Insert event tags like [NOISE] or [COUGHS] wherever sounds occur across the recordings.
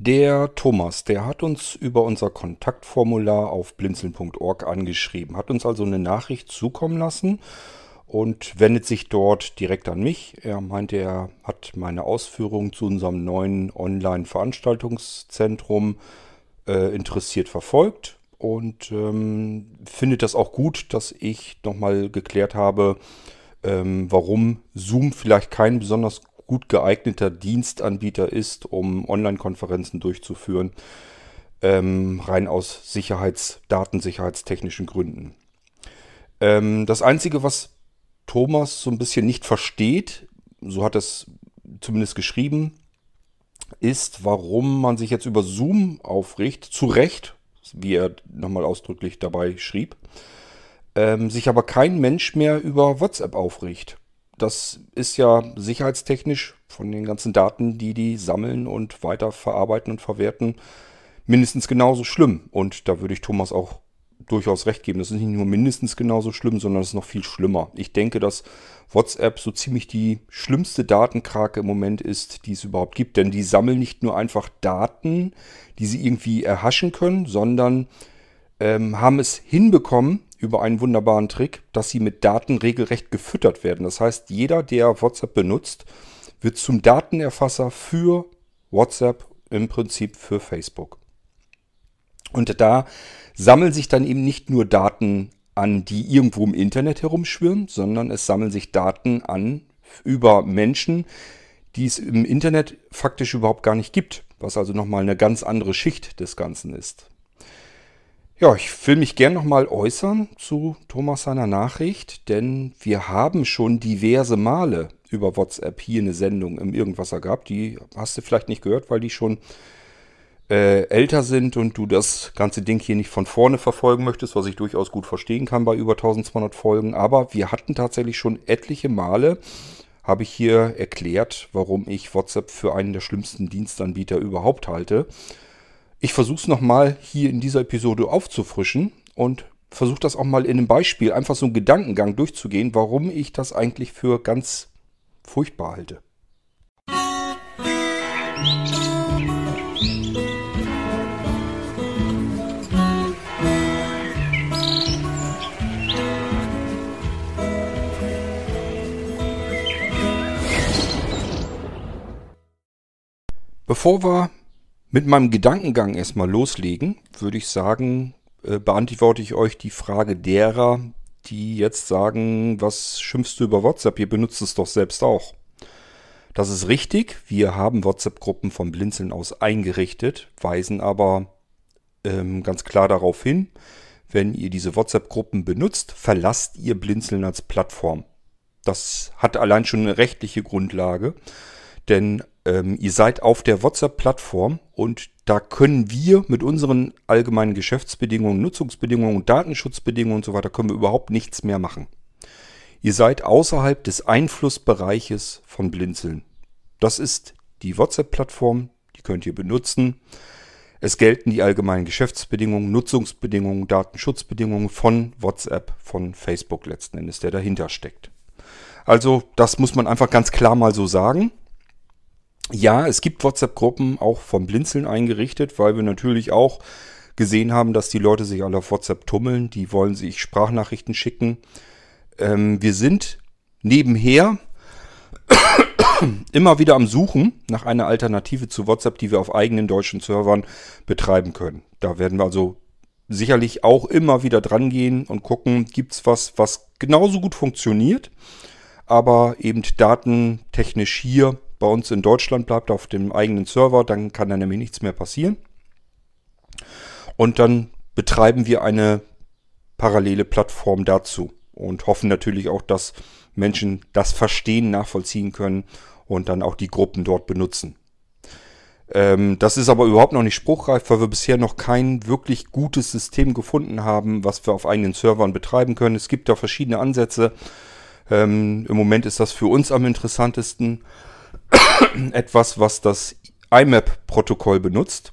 Der Thomas, der hat uns über unser Kontaktformular auf blinzeln.org angeschrieben, hat uns also eine Nachricht zukommen lassen und wendet sich dort direkt an mich. Er meinte, er hat meine Ausführungen zu unserem neuen Online-Veranstaltungszentrum äh, interessiert verfolgt und ähm, findet das auch gut, dass ich nochmal geklärt habe, ähm, warum Zoom vielleicht kein besonders gut geeigneter Dienstanbieter ist, um Online-Konferenzen durchzuführen, ähm, rein aus Sicherheits-, datensicherheitstechnischen Gründen. Ähm, das Einzige, was Thomas so ein bisschen nicht versteht, so hat es zumindest geschrieben, ist, warum man sich jetzt über Zoom aufregt, zu Recht, wie er nochmal ausdrücklich dabei schrieb, ähm, sich aber kein Mensch mehr über WhatsApp aufregt das ist ja sicherheitstechnisch von den ganzen Daten, die die sammeln und weiter verarbeiten und verwerten, mindestens genauso schlimm. Und da würde ich Thomas auch durchaus recht geben. Das ist nicht nur mindestens genauso schlimm, sondern es ist noch viel schlimmer. Ich denke, dass WhatsApp so ziemlich die schlimmste Datenkrake im Moment ist, die es überhaupt gibt. Denn die sammeln nicht nur einfach Daten, die sie irgendwie erhaschen können, sondern ähm, haben es hinbekommen, über einen wunderbaren Trick, dass sie mit Daten regelrecht gefüttert werden. Das heißt, jeder, der WhatsApp benutzt, wird zum Datenerfasser für WhatsApp, im Prinzip für Facebook. Und da sammeln sich dann eben nicht nur Daten an, die irgendwo im Internet herumschwirren, sondern es sammeln sich Daten an über Menschen, die es im Internet faktisch überhaupt gar nicht gibt, was also nochmal eine ganz andere Schicht des Ganzen ist. Ja, ich will mich gern nochmal äußern zu Thomas seiner Nachricht, denn wir haben schon diverse Male über WhatsApp hier eine Sendung im Irgendwasser gehabt. Die hast du vielleicht nicht gehört, weil die schon äh, älter sind und du das ganze Ding hier nicht von vorne verfolgen möchtest, was ich durchaus gut verstehen kann bei über 1200 Folgen. Aber wir hatten tatsächlich schon etliche Male, habe ich hier erklärt, warum ich WhatsApp für einen der schlimmsten Dienstanbieter überhaupt halte. Ich versuche es nochmal hier in dieser Episode aufzufrischen und versuche das auch mal in einem Beispiel, einfach so einen Gedankengang durchzugehen, warum ich das eigentlich für ganz furchtbar halte. Bevor wir mit meinem Gedankengang erstmal loslegen, würde ich sagen, äh, beantworte ich euch die Frage derer, die jetzt sagen, was schimpfst du über WhatsApp? Ihr benutzt es doch selbst auch. Das ist richtig. Wir haben WhatsApp-Gruppen vom Blinzeln aus eingerichtet, weisen aber ähm, ganz klar darauf hin, wenn ihr diese WhatsApp-Gruppen benutzt, verlasst ihr Blinzeln als Plattform. Das hat allein schon eine rechtliche Grundlage, denn ähm, ihr seid auf der WhatsApp-Plattform und da können wir mit unseren allgemeinen Geschäftsbedingungen, Nutzungsbedingungen, Datenschutzbedingungen und so weiter, können wir überhaupt nichts mehr machen. Ihr seid außerhalb des Einflussbereiches von Blinzeln. Das ist die WhatsApp-Plattform, die könnt ihr benutzen. Es gelten die allgemeinen Geschäftsbedingungen, Nutzungsbedingungen, Datenschutzbedingungen von WhatsApp, von Facebook letzten Endes, der dahinter steckt. Also das muss man einfach ganz klar mal so sagen. Ja, es gibt WhatsApp-Gruppen auch vom Blinzeln eingerichtet, weil wir natürlich auch gesehen haben, dass die Leute sich alle auf WhatsApp tummeln. Die wollen sich Sprachnachrichten schicken. Ähm, wir sind nebenher [COUGHS] immer wieder am Suchen nach einer Alternative zu WhatsApp, die wir auf eigenen deutschen Servern betreiben können. Da werden wir also sicherlich auch immer wieder dran gehen und gucken, gibt es was, was genauso gut funktioniert, aber eben datentechnisch hier bei uns in Deutschland bleibt auf dem eigenen Server, dann kann da nämlich nichts mehr passieren. Und dann betreiben wir eine parallele Plattform dazu und hoffen natürlich auch, dass Menschen das verstehen, nachvollziehen können und dann auch die Gruppen dort benutzen. Ähm, das ist aber überhaupt noch nicht spruchreif, weil wir bisher noch kein wirklich gutes System gefunden haben, was wir auf eigenen Servern betreiben können. Es gibt da verschiedene Ansätze. Ähm, Im Moment ist das für uns am interessantesten etwas, was das IMAP-Protokoll benutzt.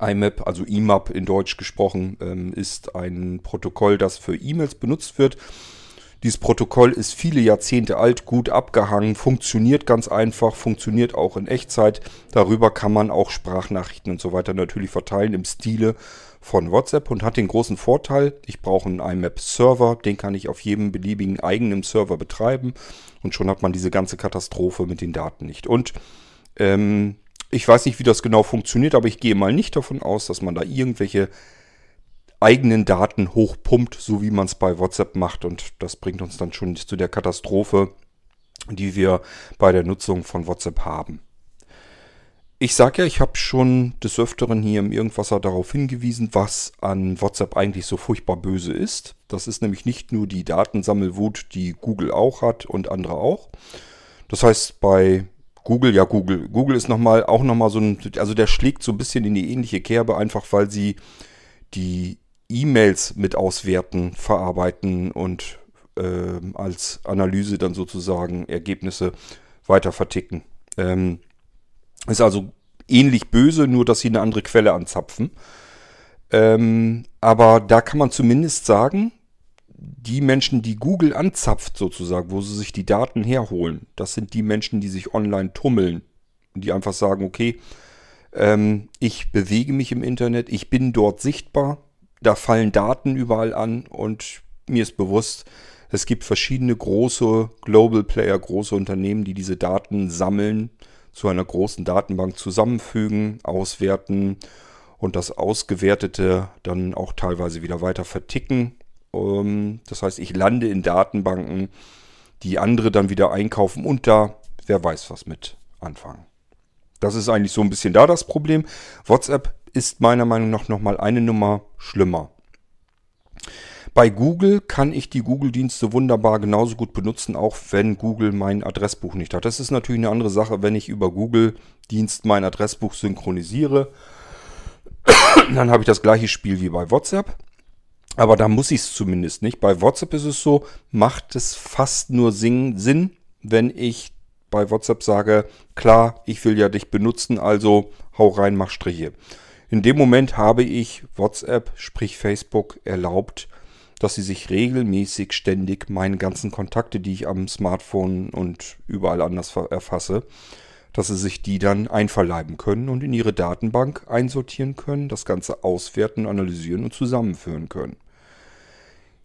IMAP, also IMAP in Deutsch gesprochen, ähm, ist ein Protokoll, das für E-Mails benutzt wird. Dieses Protokoll ist viele Jahrzehnte alt, gut abgehangen, funktioniert ganz einfach, funktioniert auch in Echtzeit. Darüber kann man auch Sprachnachrichten und so weiter natürlich verteilen im Stile von WhatsApp und hat den großen Vorteil, ich brauche einen IMAP-Server, den kann ich auf jedem beliebigen eigenen Server betreiben und schon hat man diese ganze Katastrophe mit den Daten nicht. Und ähm, ich weiß nicht, wie das genau funktioniert, aber ich gehe mal nicht davon aus, dass man da irgendwelche eigenen Daten hochpumpt, so wie man es bei WhatsApp macht. Und das bringt uns dann schon zu der Katastrophe, die wir bei der Nutzung von WhatsApp haben. Ich sage ja, ich habe schon des Öfteren hier im Irgendwasser darauf hingewiesen, was an WhatsApp eigentlich so furchtbar böse ist. Das ist nämlich nicht nur die Datensammelwut, die Google auch hat und andere auch. Das heißt, bei Google, ja Google, Google ist noch mal, auch nochmal so ein, also der schlägt so ein bisschen in die ähnliche Kerbe, einfach weil sie die E-Mails mit auswerten, verarbeiten und äh, als Analyse dann sozusagen Ergebnisse weiter verticken. Ähm, ist also ähnlich böse, nur dass sie eine andere Quelle anzapfen. Ähm, aber da kann man zumindest sagen, die Menschen, die Google anzapft sozusagen, wo sie sich die Daten herholen, das sind die Menschen, die sich online tummeln. Die einfach sagen, okay, ähm, ich bewege mich im Internet, ich bin dort sichtbar, da fallen Daten überall an und mir ist bewusst, es gibt verschiedene große Global Player, große Unternehmen, die diese Daten sammeln, zu einer großen Datenbank zusammenfügen, auswerten und das Ausgewertete dann auch teilweise wieder weiter verticken. Ähm, das heißt, ich lande in Datenbanken, die andere dann wieder einkaufen und da wer weiß was mit anfangen. Das ist eigentlich so ein bisschen da das Problem. WhatsApp ist meiner Meinung nach nochmal eine Nummer schlimmer. Bei Google kann ich die Google-Dienste wunderbar genauso gut benutzen, auch wenn Google mein Adressbuch nicht hat. Das ist natürlich eine andere Sache, wenn ich über Google-Dienst mein Adressbuch synchronisiere. [COUGHS] Dann habe ich das gleiche Spiel wie bei WhatsApp. Aber da muss ich es zumindest nicht. Bei WhatsApp ist es so, macht es fast nur Sinn, wenn ich bei WhatsApp sage, klar, ich will ja dich benutzen, also hau rein, mach Striche. In dem Moment habe ich WhatsApp, sprich Facebook, erlaubt, dass sie sich regelmäßig ständig meine ganzen Kontakte, die ich am Smartphone und überall anders erfasse, dass sie sich die dann einverleiben können und in ihre Datenbank einsortieren können, das Ganze auswerten, analysieren und zusammenführen können.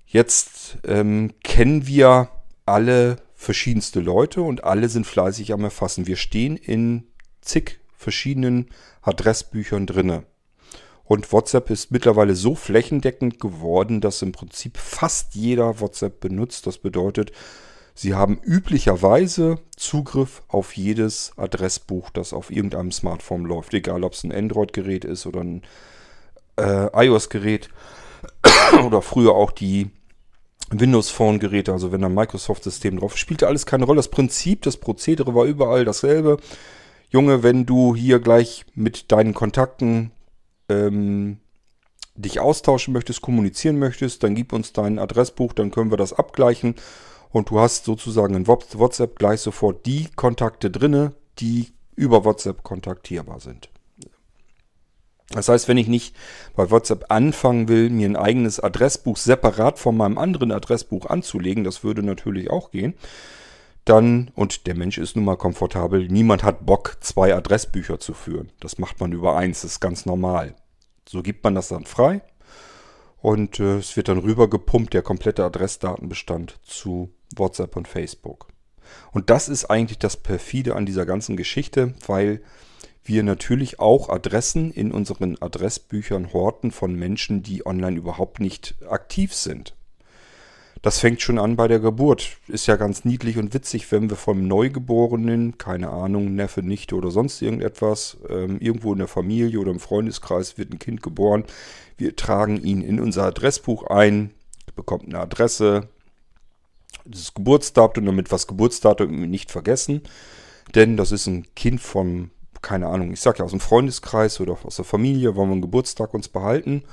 Jetzt ähm, kennen wir alle verschiedenste Leute und alle sind fleißig am Erfassen. Wir stehen in zig verschiedenen Adressbüchern drinne. Und WhatsApp ist mittlerweile so flächendeckend geworden, dass im Prinzip fast jeder WhatsApp benutzt. Das bedeutet, Sie haben üblicherweise Zugriff auf jedes Adressbuch, das auf irgendeinem Smartphone läuft, egal ob es ein Android-Gerät ist oder ein äh, iOS-Gerät [COUGHS] oder früher auch die Windows Phone-Geräte, also wenn ein Microsoft-System drauf spielte alles keine Rolle. Das Prinzip, das Prozedere war überall dasselbe. Junge, wenn du hier gleich mit deinen Kontakten ähm, dich austauschen möchtest, kommunizieren möchtest, dann gib uns dein Adressbuch, dann können wir das abgleichen und du hast sozusagen in WhatsApp gleich sofort die Kontakte drinne, die über WhatsApp kontaktierbar sind. Das heißt, wenn ich nicht bei WhatsApp anfangen will, mir ein eigenes Adressbuch separat von meinem anderen Adressbuch anzulegen, das würde natürlich auch gehen, dann, und der Mensch ist nun mal komfortabel, niemand hat Bock, zwei Adressbücher zu führen. Das macht man über eins, das ist ganz normal. So gibt man das dann frei und äh, es wird dann rübergepumpt, der komplette Adressdatenbestand zu WhatsApp und Facebook. Und das ist eigentlich das perfide an dieser ganzen Geschichte, weil wir natürlich auch Adressen in unseren Adressbüchern horten von Menschen, die online überhaupt nicht aktiv sind. Das fängt schon an bei der Geburt. Ist ja ganz niedlich und witzig, wenn wir vom Neugeborenen, keine Ahnung, Neffe, Nichte oder sonst irgendetwas, ähm, irgendwo in der Familie oder im Freundeskreis wird ein Kind geboren. Wir tragen ihn in unser Adressbuch ein, bekommt eine Adresse, das Geburtsdatum, damit was Geburtsdatum nicht vergessen. Denn das ist ein Kind vom, keine Ahnung, ich sag ja aus dem Freundeskreis oder aus der Familie, wollen wir einen Geburtstag uns behalten.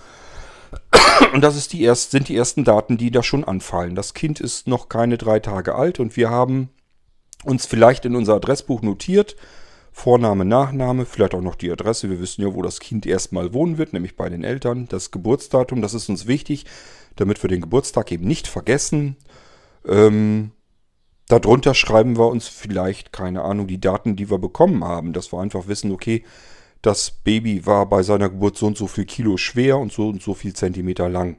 [COUGHS] Und das die erst, sind die ersten Daten, die da schon anfallen. Das Kind ist noch keine drei Tage alt und wir haben uns vielleicht in unser Adressbuch notiert, Vorname, Nachname, vielleicht auch noch die Adresse. Wir wissen ja, wo das Kind erstmal wohnen wird, nämlich bei den Eltern. Das Geburtsdatum, das ist uns wichtig, damit wir den Geburtstag eben nicht vergessen. Ähm, darunter schreiben wir uns vielleicht, keine Ahnung, die Daten, die wir bekommen haben, dass wir einfach wissen, okay, das Baby war bei seiner Geburt so und so viel Kilo schwer und so und so viel Zentimeter lang.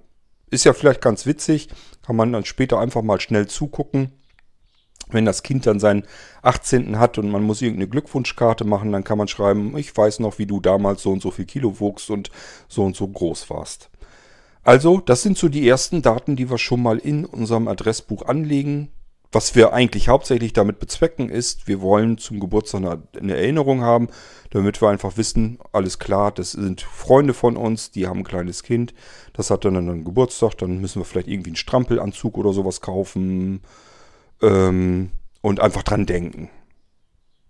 Ist ja vielleicht ganz witzig, kann man dann später einfach mal schnell zugucken. Wenn das Kind dann seinen 18. hat und man muss irgendeine Glückwunschkarte machen, dann kann man schreiben, ich weiß noch, wie du damals so und so viel Kilo wuchst und so und so groß warst. Also, das sind so die ersten Daten, die wir schon mal in unserem Adressbuch anlegen. Was wir eigentlich hauptsächlich damit bezwecken ist, wir wollen zum Geburtstag eine Erinnerung haben, damit wir einfach wissen, alles klar, das sind Freunde von uns, die haben ein kleines Kind, das hat dann einen Geburtstag, dann müssen wir vielleicht irgendwie einen Strampelanzug oder sowas kaufen ähm, und einfach dran denken.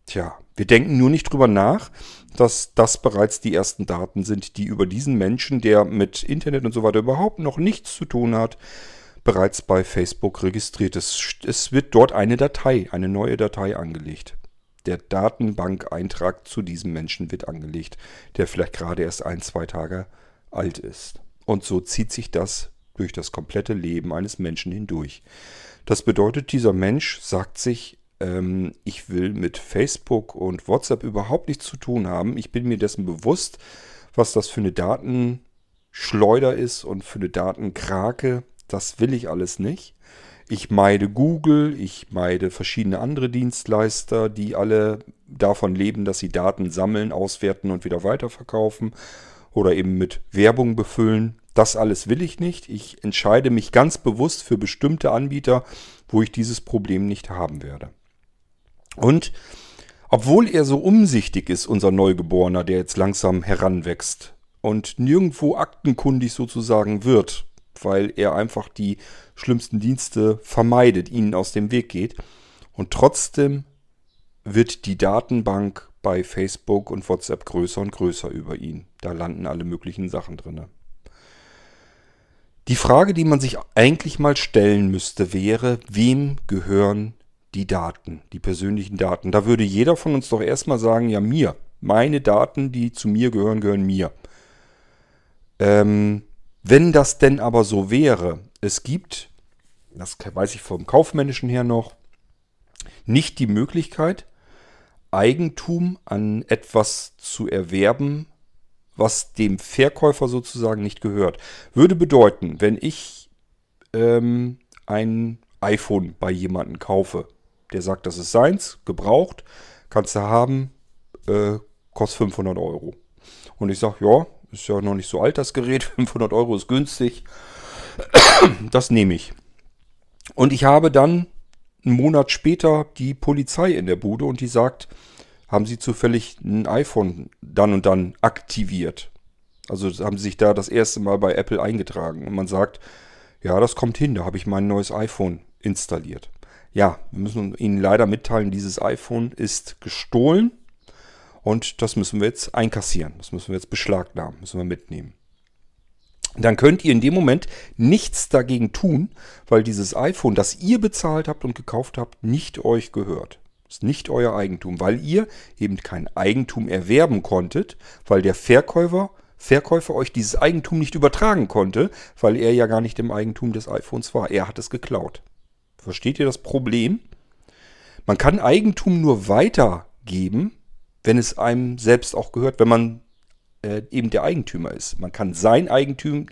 Tja, wir denken nur nicht drüber nach, dass das bereits die ersten Daten sind, die über diesen Menschen, der mit Internet und so weiter überhaupt noch nichts zu tun hat, bereits bei Facebook registriert ist. Es wird dort eine Datei, eine neue Datei angelegt. Der Datenbankeintrag zu diesem Menschen wird angelegt, der vielleicht gerade erst ein, zwei Tage alt ist. Und so zieht sich das durch das komplette Leben eines Menschen hindurch. Das bedeutet, dieser Mensch sagt sich, ähm, ich will mit Facebook und WhatsApp überhaupt nichts zu tun haben. Ich bin mir dessen bewusst, was das für eine Datenschleuder ist und für eine Datenkrake. Das will ich alles nicht. Ich meide Google, ich meide verschiedene andere Dienstleister, die alle davon leben, dass sie Daten sammeln, auswerten und wieder weiterverkaufen oder eben mit Werbung befüllen. Das alles will ich nicht. Ich entscheide mich ganz bewusst für bestimmte Anbieter, wo ich dieses Problem nicht haben werde. Und obwohl er so umsichtig ist, unser Neugeborener, der jetzt langsam heranwächst und nirgendwo aktenkundig sozusagen wird, weil er einfach die schlimmsten Dienste vermeidet, ihnen aus dem Weg geht. Und trotzdem wird die Datenbank bei Facebook und WhatsApp größer und größer über ihn. Da landen alle möglichen Sachen drin. Die Frage, die man sich eigentlich mal stellen müsste, wäre, wem gehören die Daten, die persönlichen Daten? Da würde jeder von uns doch erstmal sagen, ja mir, meine Daten, die zu mir gehören, gehören mir. Ähm, wenn das denn aber so wäre, es gibt, das weiß ich vom kaufmännischen her noch, nicht die Möglichkeit, Eigentum an etwas zu erwerben, was dem Verkäufer sozusagen nicht gehört. Würde bedeuten, wenn ich ähm, ein iPhone bei jemandem kaufe, der sagt, das ist seins, gebraucht, kannst du haben, äh, kostet 500 Euro. Und ich sage, ja, ist ja noch nicht so alt das Gerät, [LAUGHS] 500 Euro ist günstig, das nehme ich. Und ich habe dann einen Monat später die Polizei in der Bude und die sagt, haben Sie zufällig ein iPhone dann und dann aktiviert? Also haben Sie sich da das erste Mal bei Apple eingetragen und man sagt, ja, das kommt hin, da habe ich mein neues iPhone installiert. Ja, wir müssen Ihnen leider mitteilen, dieses iPhone ist gestohlen und das müssen wir jetzt einkassieren, das müssen wir jetzt beschlagnahmen, müssen wir mitnehmen dann könnt ihr in dem Moment nichts dagegen tun, weil dieses iPhone, das ihr bezahlt habt und gekauft habt, nicht euch gehört. Ist nicht euer Eigentum, weil ihr eben kein Eigentum erwerben konntet, weil der Verkäufer, Verkäufer euch dieses Eigentum nicht übertragen konnte, weil er ja gar nicht im Eigentum des iPhones war. Er hat es geklaut. Versteht ihr das Problem? Man kann Eigentum nur weitergeben, wenn es einem selbst auch gehört, wenn man äh, eben der Eigentümer ist. Man kann sein Eigentum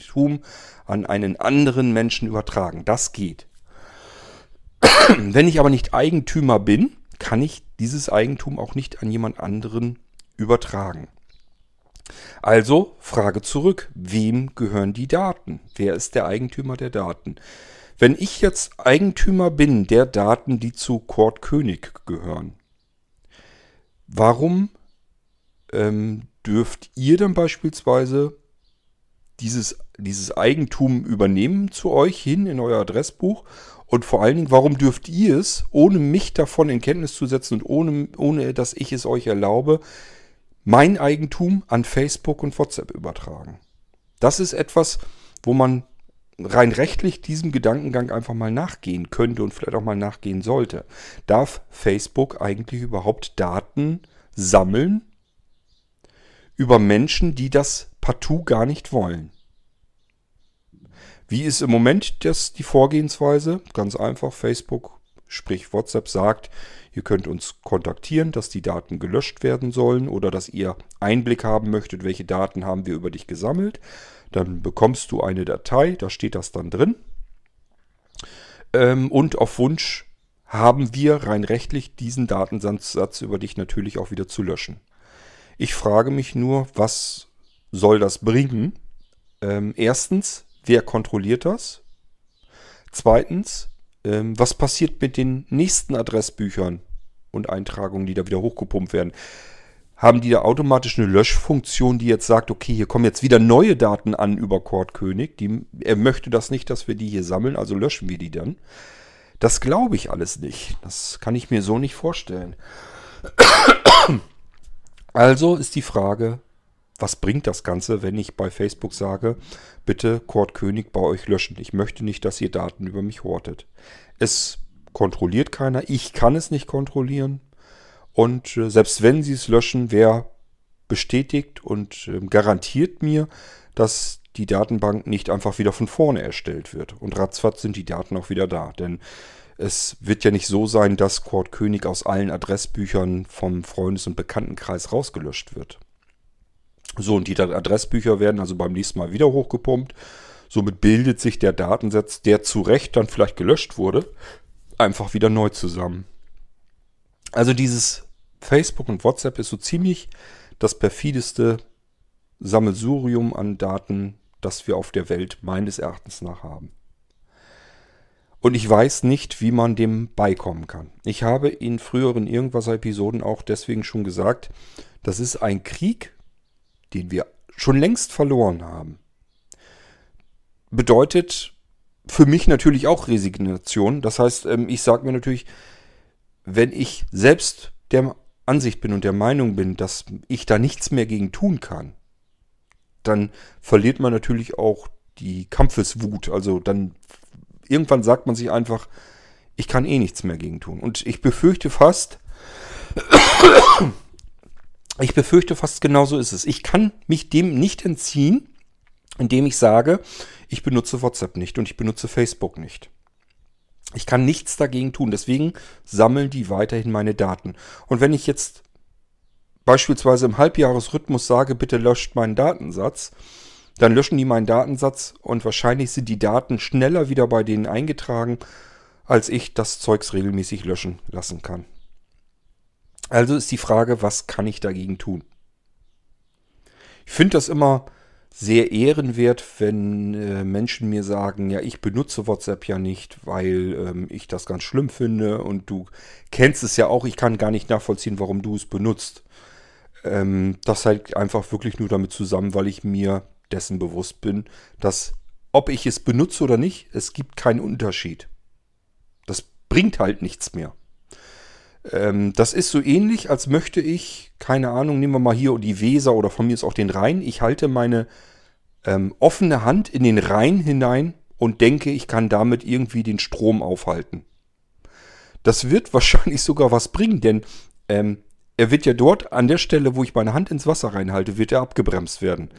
an einen anderen Menschen übertragen. Das geht. [CLEARS THROAT] Wenn ich aber nicht Eigentümer bin, kann ich dieses Eigentum auch nicht an jemand anderen übertragen. Also Frage zurück, wem gehören die Daten? Wer ist der Eigentümer der Daten? Wenn ich jetzt Eigentümer bin der Daten, die zu Kurt König gehören, warum ähm, dürft ihr dann beispielsweise dieses, dieses Eigentum übernehmen zu euch hin in euer Adressbuch? Und vor allen Dingen, warum dürft ihr es, ohne mich davon in Kenntnis zu setzen und ohne, ohne dass ich es euch erlaube, mein Eigentum an Facebook und WhatsApp übertragen? Das ist etwas, wo man rein rechtlich diesem Gedankengang einfach mal nachgehen könnte und vielleicht auch mal nachgehen sollte. Darf Facebook eigentlich überhaupt Daten sammeln über Menschen, die das partout gar nicht wollen. Wie ist im Moment das, die Vorgehensweise? Ganz einfach, Facebook, sprich WhatsApp sagt, ihr könnt uns kontaktieren, dass die Daten gelöscht werden sollen oder dass ihr Einblick haben möchtet, welche Daten haben wir über dich gesammelt. Dann bekommst du eine Datei, da steht das dann drin. Ähm, und auf Wunsch haben wir rein rechtlich diesen Datensatz über dich natürlich auch wieder zu löschen. Ich frage mich nur, was soll das bringen? Ähm, erstens, wer kontrolliert das? Zweitens, ähm, was passiert mit den nächsten Adressbüchern und Eintragungen, die da wieder hochgepumpt werden? Haben die da automatisch eine Löschfunktion, die jetzt sagt, okay, hier kommen jetzt wieder neue Daten an über Kurt König. Die, er möchte das nicht, dass wir die hier sammeln, also löschen wir die dann. Das glaube ich alles nicht. Das kann ich mir so nicht vorstellen. Also ist die Frage, was bringt das Ganze, wenn ich bei Facebook sage, bitte Kurt König bei euch löschen. Ich möchte nicht, dass ihr Daten über mich hortet. Es kontrolliert keiner. Ich kann es nicht kontrollieren. Und äh, selbst wenn sie es löschen, wer bestätigt und äh, garantiert mir, dass die Datenbank nicht einfach wieder von vorne erstellt wird. Und ratzfatz sind die Daten auch wieder da. Denn es wird ja nicht so sein, dass Kurt König aus allen Adressbüchern vom Freundes- und Bekanntenkreis rausgelöscht wird. So, und die Adressbücher werden also beim nächsten Mal wieder hochgepumpt. Somit bildet sich der Datensatz, der zu Recht dann vielleicht gelöscht wurde, einfach wieder neu zusammen. Also dieses Facebook und WhatsApp ist so ziemlich das perfideste Sammelsurium an Daten, das wir auf der Welt meines Erachtens nach haben. Und ich weiß nicht, wie man dem beikommen kann. Ich habe in früheren Irgendwas-Episoden auch deswegen schon gesagt, das ist ein Krieg, den wir schon längst verloren haben. Bedeutet für mich natürlich auch Resignation. Das heißt, ähm, ich sage mir natürlich, wenn ich selbst der Ansicht bin und der Meinung bin, dass ich da nichts mehr gegen tun kann, dann verliert man natürlich auch die Kampfeswut. Also dann irgendwann sagt man sich einfach, ich kann eh nichts mehr gegen tun. Und ich befürchte fast, [COUGHS] ich befürchte fast genauso ist es. Ich kann mich dem nicht entziehen, indem ich sage, ich benutze WhatsApp nicht und ich benutze Facebook nicht. Ich kann nichts dagegen tun. Deswegen sammeln die weiterhin meine Daten. Und wenn ich jetzt beispielsweise im Halbjahresrhythmus sage, bitte löscht meinen Datensatz, dann löschen die meinen Datensatz und wahrscheinlich sind die Daten schneller wieder bei denen eingetragen, als ich das Zeugs regelmäßig löschen lassen kann. Also ist die Frage, was kann ich dagegen tun? Ich finde das immer sehr ehrenwert, wenn äh, Menschen mir sagen, ja, ich benutze WhatsApp ja nicht, weil ähm, ich das ganz schlimm finde und du kennst es ja auch, ich kann gar nicht nachvollziehen, warum du es benutzt. Ähm, das hängt einfach wirklich nur damit zusammen, weil ich mir dessen bewusst bin, dass ob ich es benutze oder nicht, es gibt keinen Unterschied. Das bringt halt nichts mehr. Ähm, das ist so ähnlich, als möchte ich, keine Ahnung, nehmen wir mal hier die Weser oder von mir ist auch den Rhein. Ich halte meine ähm, offene Hand in den Rhein hinein und denke, ich kann damit irgendwie den Strom aufhalten. Das wird [LAUGHS] wahrscheinlich sogar was bringen, denn ähm, er wird ja dort an der Stelle, wo ich meine Hand ins Wasser reinhalte, wird er abgebremst werden.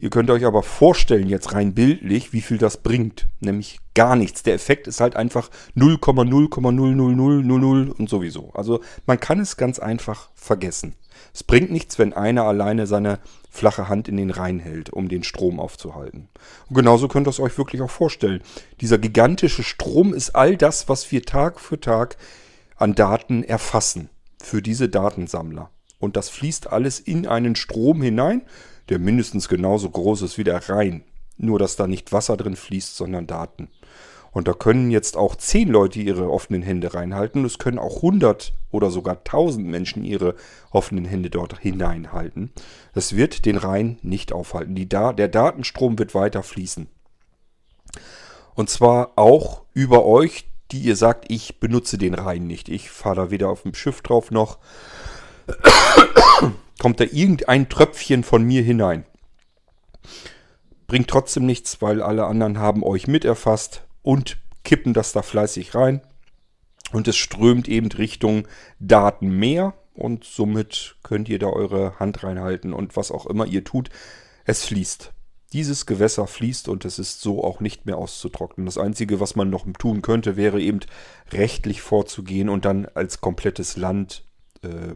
Ihr könnt euch aber vorstellen, jetzt rein bildlich, wie viel das bringt. Nämlich gar nichts. Der Effekt ist halt einfach 0,0,00000 und sowieso. Also man kann es ganz einfach vergessen. Es bringt nichts, wenn einer alleine seine flache Hand in den Rhein hält, um den Strom aufzuhalten. Und genauso könnt ihr es euch wirklich auch vorstellen. Dieser gigantische Strom ist all das, was wir Tag für Tag an Daten erfassen für diese Datensammler. Und das fließt alles in einen Strom hinein der mindestens genauso groß ist wie der Rhein. Nur, dass da nicht Wasser drin fließt, sondern Daten. Und da können jetzt auch zehn Leute ihre offenen Hände reinhalten. Es können auch hundert oder sogar tausend Menschen ihre offenen Hände dort hineinhalten. Das wird den Rhein nicht aufhalten. Die da der Datenstrom wird weiter fließen. Und zwar auch über euch, die ihr sagt, ich benutze den Rhein nicht. Ich fahre da weder auf dem Schiff drauf noch kommt da irgendein Tröpfchen von mir hinein. Bringt trotzdem nichts, weil alle anderen haben euch miterfasst und kippen das da fleißig rein. Und es strömt eben Richtung Datenmeer und somit könnt ihr da eure Hand reinhalten und was auch immer ihr tut, es fließt. Dieses Gewässer fließt und es ist so auch nicht mehr auszutrocknen. Das Einzige, was man noch tun könnte, wäre eben rechtlich vorzugehen und dann als komplettes Land äh,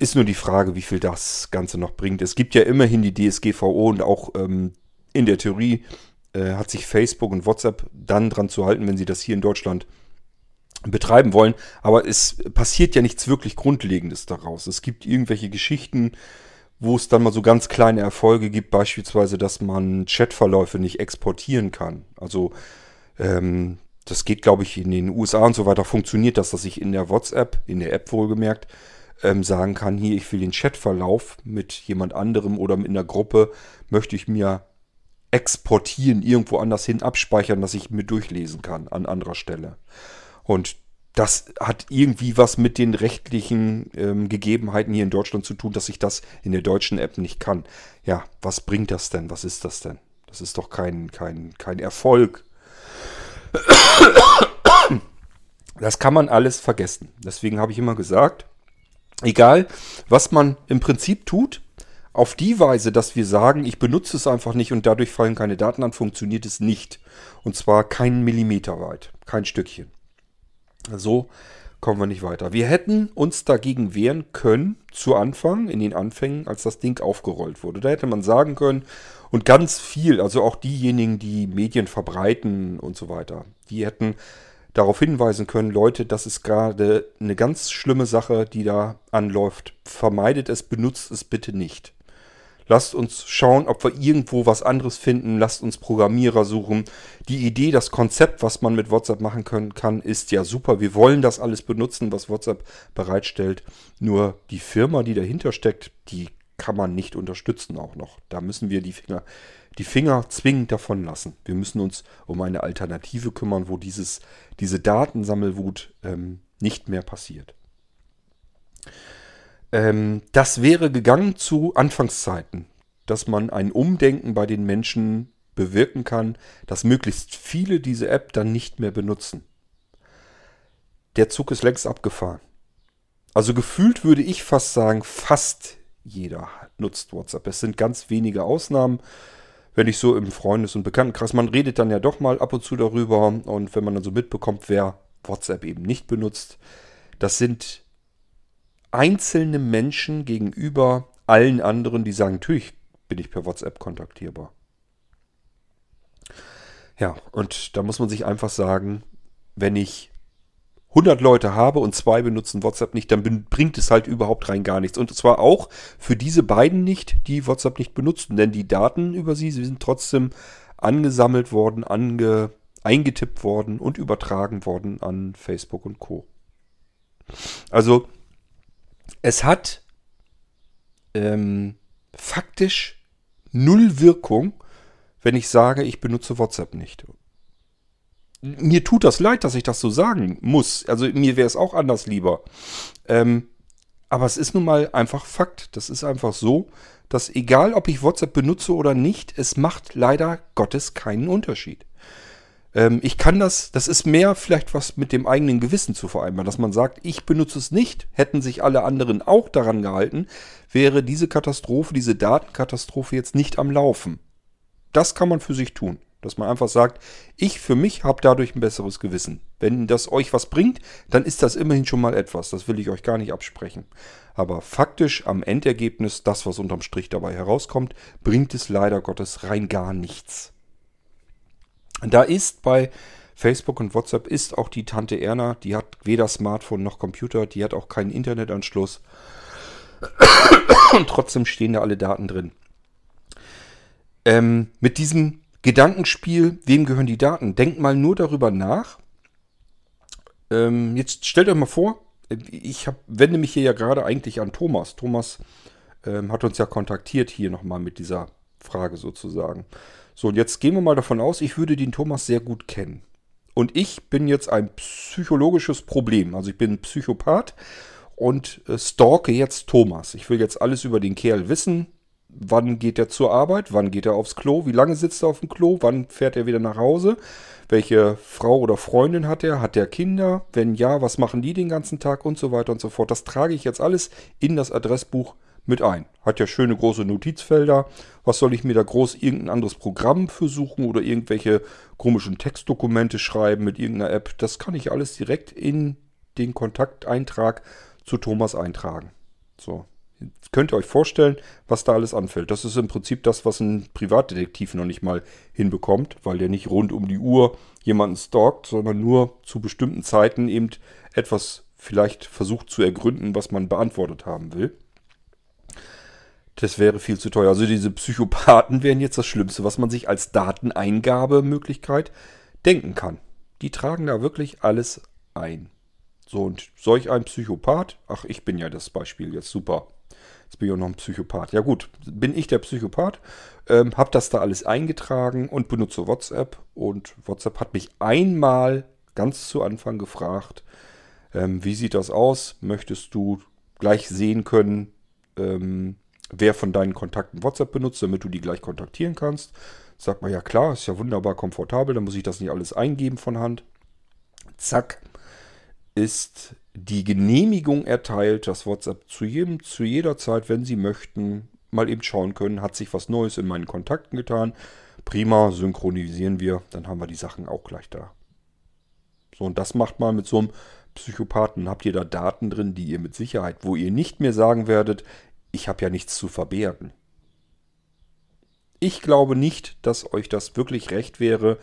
ist nur die Frage, wie viel das Ganze noch bringt. Es gibt ja immerhin die DSGVO und auch ähm, in der Theorie äh, hat sich Facebook und WhatsApp dann dran zu halten, wenn sie das hier in Deutschland betreiben wollen. Aber es passiert ja nichts wirklich Grundlegendes daraus. Es gibt irgendwelche Geschichten, wo es dann mal so ganz kleine Erfolge gibt, beispielsweise, dass man Chatverläufe nicht exportieren kann. Also ähm, das geht, glaube ich, in den USA und so weiter funktioniert das, dass ich in der WhatsApp, in der App wohlgemerkt, ähm, sagen kann, hier, ich will den Chatverlauf mit jemand anderem oder mit einer Gruppe, möchte ich mir exportieren, irgendwo anders hin abspeichern, dass ich mir durchlesen kann an anderer Stelle. Und das hat irgendwie was mit den rechtlichen ähm, Gegebenheiten hier in Deutschland zu tun, dass ich das in der deutschen App nicht kann. Ja, was bringt das denn? Was ist das denn? Das ist doch kein, kein, kein Erfolg. Das kann man alles vergessen. Deswegen habe ich immer gesagt, egal was man im Prinzip tut, auf die Weise, dass wir sagen, ich benutze es einfach nicht und dadurch fallen keine Daten an, funktioniert es nicht. Und zwar keinen Millimeter weit, kein Stückchen. So kommen wir nicht weiter. Wir hätten uns dagegen wehren können zu Anfang, in den Anfängen, als das Ding aufgerollt wurde. Da hätte man sagen können, und ganz viel, also auch diejenigen, die Medien verbreiten und so weiter, die hätten darauf hinweisen können, Leute, das ist gerade eine ganz schlimme Sache, die da anläuft. Vermeidet es, benutzt es bitte nicht. Lasst uns schauen, ob wir irgendwo was anderes finden. Lasst uns Programmierer suchen. Die Idee, das Konzept, was man mit WhatsApp machen können, kann, ist ja super. Wir wollen das alles benutzen, was WhatsApp bereitstellt. Nur die Firma, die dahinter steckt, die kann man nicht unterstützen auch noch. Da müssen wir die Finger, die Finger zwingend davon lassen. Wir müssen uns um eine Alternative kümmern, wo dieses, diese Datensammelwut ähm, nicht mehr passiert. Ähm, das wäre gegangen zu Anfangszeiten, dass man ein Umdenken bei den Menschen bewirken kann, dass möglichst viele diese App dann nicht mehr benutzen. Der Zug ist längst abgefahren. Also gefühlt würde ich fast sagen, fast jeder nutzt WhatsApp. Es sind ganz wenige Ausnahmen. Wenn ich so im Freundes- und Bekanntenkreis, man redet dann ja doch mal ab und zu darüber und wenn man dann so mitbekommt, wer WhatsApp eben nicht benutzt, das sind einzelne Menschen gegenüber allen anderen, die sagen, natürlich bin ich per WhatsApp kontaktierbar. Ja, und da muss man sich einfach sagen, wenn ich 100 Leute habe und zwei benutzen WhatsApp nicht, dann bringt es halt überhaupt rein gar nichts. Und zwar auch für diese beiden nicht, die WhatsApp nicht benutzen, denn die Daten über sie, sie sind trotzdem angesammelt worden, ange, eingetippt worden und übertragen worden an Facebook und Co. Also es hat ähm, faktisch null Wirkung, wenn ich sage, ich benutze WhatsApp nicht. Mir tut das leid, dass ich das so sagen muss. Also mir wäre es auch anders lieber. Ähm, aber es ist nun mal einfach Fakt. Das ist einfach so, dass egal, ob ich WhatsApp benutze oder nicht, es macht leider Gottes keinen Unterschied. Ähm, ich kann das, das ist mehr vielleicht was mit dem eigenen Gewissen zu vereinbaren, dass man sagt, ich benutze es nicht, hätten sich alle anderen auch daran gehalten, wäre diese Katastrophe, diese Datenkatastrophe jetzt nicht am Laufen. Das kann man für sich tun. Dass man einfach sagt, ich für mich habe dadurch ein besseres Gewissen. Wenn das euch was bringt, dann ist das immerhin schon mal etwas. Das will ich euch gar nicht absprechen. Aber faktisch am Endergebnis, das, was unterm Strich dabei herauskommt, bringt es leider Gottes rein gar nichts. Da ist bei Facebook und WhatsApp ist auch die Tante Erna, die hat weder Smartphone noch Computer, die hat auch keinen Internetanschluss. [COUGHS] Und trotzdem stehen da alle Daten drin. Ähm, mit diesem Gedankenspiel, wem gehören die Daten? Denkt mal nur darüber nach. Ähm, jetzt stellt euch mal vor, ich hab, wende mich hier ja gerade eigentlich an Thomas. Thomas ähm, hat uns ja kontaktiert hier nochmal mit dieser Frage sozusagen. So, und jetzt gehen wir mal davon aus, ich würde den Thomas sehr gut kennen. Und ich bin jetzt ein psychologisches Problem. Also ich bin Psychopath und äh, stalke jetzt Thomas. Ich will jetzt alles über den Kerl wissen. Wann geht er zur Arbeit? Wann geht er aufs Klo? Wie lange sitzt er auf dem Klo? Wann fährt er wieder nach Hause? Welche Frau oder Freundin hat er? Hat er Kinder? Wenn ja, was machen die den ganzen Tag und so weiter und so fort. Das trage ich jetzt alles in das Adressbuch mit ein. Hat ja schöne große Notizfelder. Was soll ich mir da groß irgendein anderes Programm für suchen oder irgendwelche komischen Textdokumente schreiben mit irgendeiner App? Das kann ich alles direkt in den Kontakteintrag zu Thomas eintragen. So. Könnt ihr euch vorstellen, was da alles anfällt. Das ist im Prinzip das, was ein Privatdetektiv noch nicht mal hinbekommt, weil der nicht rund um die Uhr jemanden stalkt, sondern nur zu bestimmten Zeiten eben etwas vielleicht versucht zu ergründen, was man beantwortet haben will. Das wäre viel zu teuer. Also diese Psychopathen wären jetzt das Schlimmste, was man sich als Dateneingabemöglichkeit denken kann. Die tragen da wirklich alles ein. So, und solch ein Psychopath, ach, ich bin ja das Beispiel jetzt super. Jetzt bin ich auch noch ein Psychopath. Ja gut, bin ich der Psychopath, ähm, habe das da alles eingetragen und benutze WhatsApp. Und WhatsApp hat mich einmal ganz zu Anfang gefragt, ähm, wie sieht das aus? Möchtest du gleich sehen können, ähm, wer von deinen Kontakten WhatsApp benutzt, damit du die gleich kontaktieren kannst? Sagt man, ja klar, ist ja wunderbar komfortabel, dann muss ich das nicht alles eingeben von Hand. Zack, ist die Genehmigung erteilt, dass WhatsApp zu jedem, zu jeder Zeit, wenn sie möchten, mal eben schauen können, hat sich was Neues in meinen Kontakten getan. Prima, synchronisieren wir, dann haben wir die Sachen auch gleich da. So, und das macht man mit so einem Psychopathen. Habt ihr da Daten drin, die ihr mit Sicherheit, wo ihr nicht mehr sagen werdet, ich habe ja nichts zu verbergen. Ich glaube nicht, dass euch das wirklich recht wäre,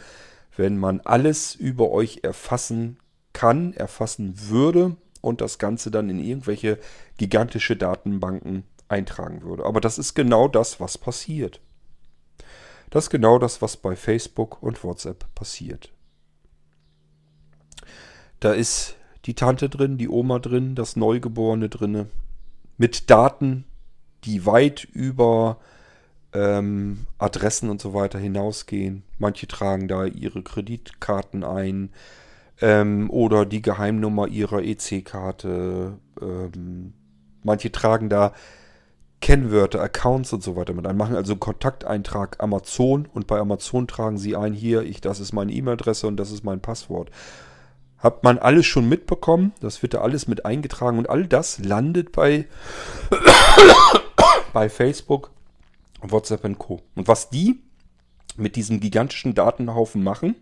wenn man alles über euch erfassen kann, erfassen würde und das Ganze dann in irgendwelche gigantische Datenbanken eintragen würde. Aber das ist genau das, was passiert. Das ist genau das, was bei Facebook und WhatsApp passiert. Da ist die Tante drin, die Oma drin, das Neugeborene drinne, mit Daten, die weit über ähm, Adressen und so weiter hinausgehen. Manche tragen da ihre Kreditkarten ein ähm, oder die Geheimnummer ihrer EC-Karte. Ähm, manche tragen da Kennwörter, Accounts und so weiter mit ein. Machen also einen Kontakteintrag Amazon und bei Amazon tragen sie ein, hier, ich, das ist meine E-Mail-Adresse und das ist mein Passwort. Hat man alles schon mitbekommen, das wird da alles mit eingetragen und all das landet bei, [COUGHS] bei Facebook, WhatsApp und Co. Und was die mit diesem gigantischen Datenhaufen machen,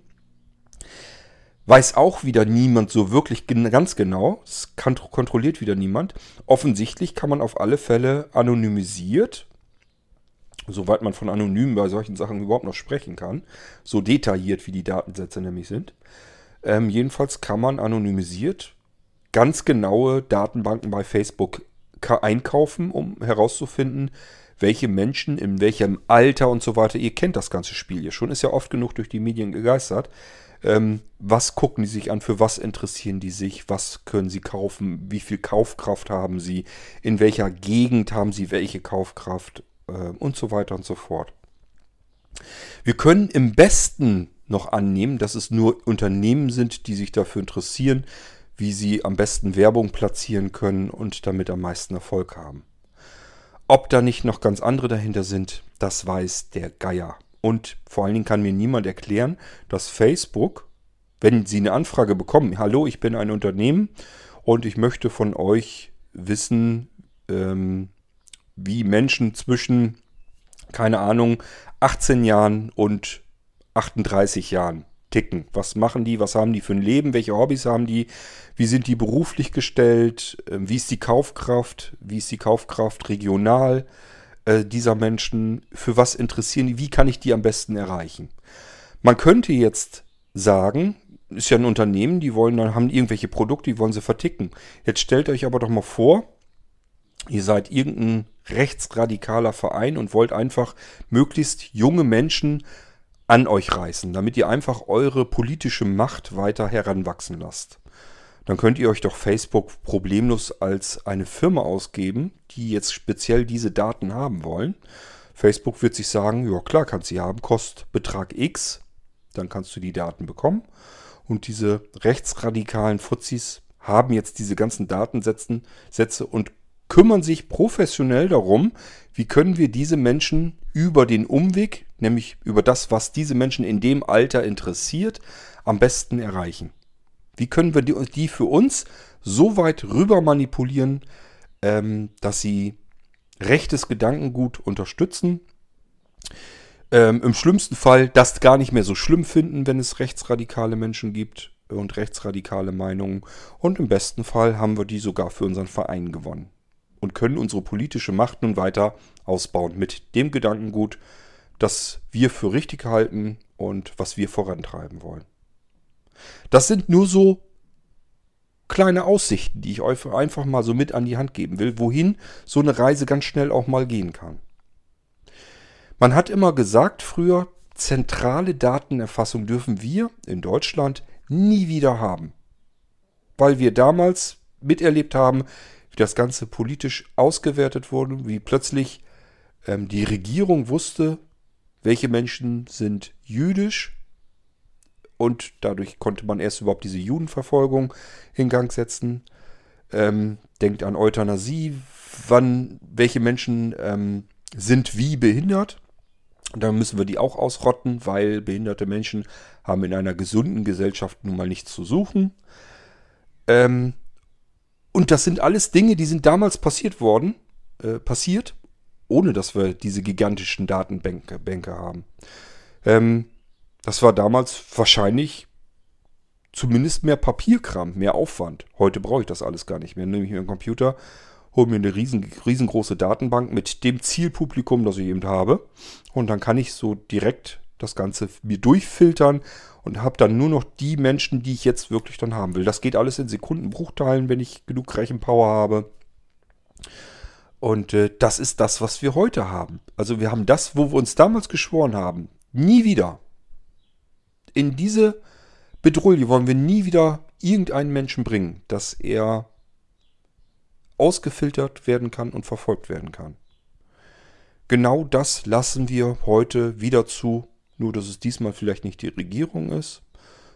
weiß auch wieder niemand so wirklich ganz genau. Es kontrolliert wieder niemand. Offensichtlich kann man auf alle Fälle anonymisiert, soweit man von anonym bei solchen Sachen überhaupt noch sprechen kann, so detailliert wie die Datensätze nämlich sind, ähm, jedenfalls kann man anonymisiert ganz genaue Datenbanken bei Facebook einkaufen, um herauszufinden, welche Menschen in welchem Alter und so weiter. Ihr kennt das ganze Spiel ja schon, ist ja oft genug durch die Medien gegeistert. Ähm, was gucken die sich an, für was interessieren die sich, was können sie kaufen, wie viel Kaufkraft haben sie, in welcher Gegend haben sie welche Kaufkraft äh, und so weiter und so fort. Wir können im besten noch annehmen, dass es nur Unternehmen sind, die sich dafür interessieren, wie sie am besten Werbung platzieren können und damit am meisten Erfolg haben. Ob da nicht noch ganz andere dahinter sind, das weiß der Geier. Und vor allen Dingen kann mir niemand erklären, dass Facebook, wenn sie eine Anfrage bekommen, hallo, ich bin ein Unternehmen und ich möchte von euch wissen, ähm, wie Menschen zwischen, keine Ahnung, 18 Jahren und 38 Jahren ticken. Was machen die? Was haben die für ein Leben? Welche Hobbys haben die? Wie sind die beruflich gestellt? Ähm, wie ist die Kaufkraft? Wie ist die Kaufkraft regional äh, dieser Menschen? Für was interessieren die? Wie kann ich die am besten erreichen? Man könnte jetzt sagen, ist ja ein Unternehmen, die wollen dann haben irgendwelche Produkte, die wollen sie verticken. Jetzt stellt euch aber doch mal vor, ihr seid irgendein rechtsradikaler Verein und wollt einfach möglichst junge Menschen an euch reißen, damit ihr einfach eure politische Macht weiter heranwachsen lasst. Dann könnt ihr euch doch Facebook problemlos als eine Firma ausgeben, die jetzt speziell diese Daten haben wollen. Facebook wird sich sagen, ja klar, kannst sie haben, kostet Betrag X, dann kannst du die Daten bekommen. Und diese rechtsradikalen Fuzis haben jetzt diese ganzen Datensätze Sätze und kümmern sich professionell darum, wie können wir diese Menschen über den Umweg, nämlich über das, was diese Menschen in dem Alter interessiert, am besten erreichen. Wie können wir die, die für uns so weit rüber manipulieren, ähm, dass sie rechtes Gedankengut unterstützen. Ähm, Im schlimmsten Fall das gar nicht mehr so schlimm finden, wenn es rechtsradikale Menschen gibt und rechtsradikale Meinungen. Und im besten Fall haben wir die sogar für unseren Verein gewonnen und können unsere politische Macht nun weiter ausbauen mit dem Gedankengut, das wir für richtig halten und was wir vorantreiben wollen. Das sind nur so kleine Aussichten, die ich euch einfach mal so mit an die Hand geben will, wohin so eine Reise ganz schnell auch mal gehen kann. Man hat immer gesagt früher, zentrale Datenerfassung dürfen wir in Deutschland nie wieder haben. Weil wir damals miterlebt haben, wie das Ganze politisch ausgewertet wurde, wie plötzlich ähm, die Regierung wusste, welche Menschen sind jüdisch und dadurch konnte man erst überhaupt diese Judenverfolgung in Gang setzen. Ähm, denkt an Euthanasie, wann, welche Menschen ähm, sind wie behindert. Und dann müssen wir die auch ausrotten, weil behinderte Menschen haben in einer gesunden Gesellschaft nun mal nichts zu suchen. Ähm, und das sind alles Dinge, die sind damals passiert worden, äh, passiert, ohne dass wir diese gigantischen Datenbänke Bänke haben. Ähm, das war damals wahrscheinlich zumindest mehr Papierkram, mehr Aufwand. Heute brauche ich das alles gar nicht mehr. Nehme ich mir einen Computer, hole mir eine riesen, riesengroße Datenbank mit dem Zielpublikum, das ich eben habe. Und dann kann ich so direkt das Ganze mir durchfiltern und habe dann nur noch die Menschen, die ich jetzt wirklich dann haben will. Das geht alles in Sekundenbruchteilen, wenn ich genug Rechenpower habe. Und äh, das ist das, was wir heute haben. Also wir haben das, wo wir uns damals geschworen haben. Nie wieder in diese Bedrohung wollen wir nie wieder irgendeinen Menschen bringen, dass er ausgefiltert werden kann und verfolgt werden kann. Genau das lassen wir heute wieder zu, nur dass es diesmal vielleicht nicht die Regierung ist,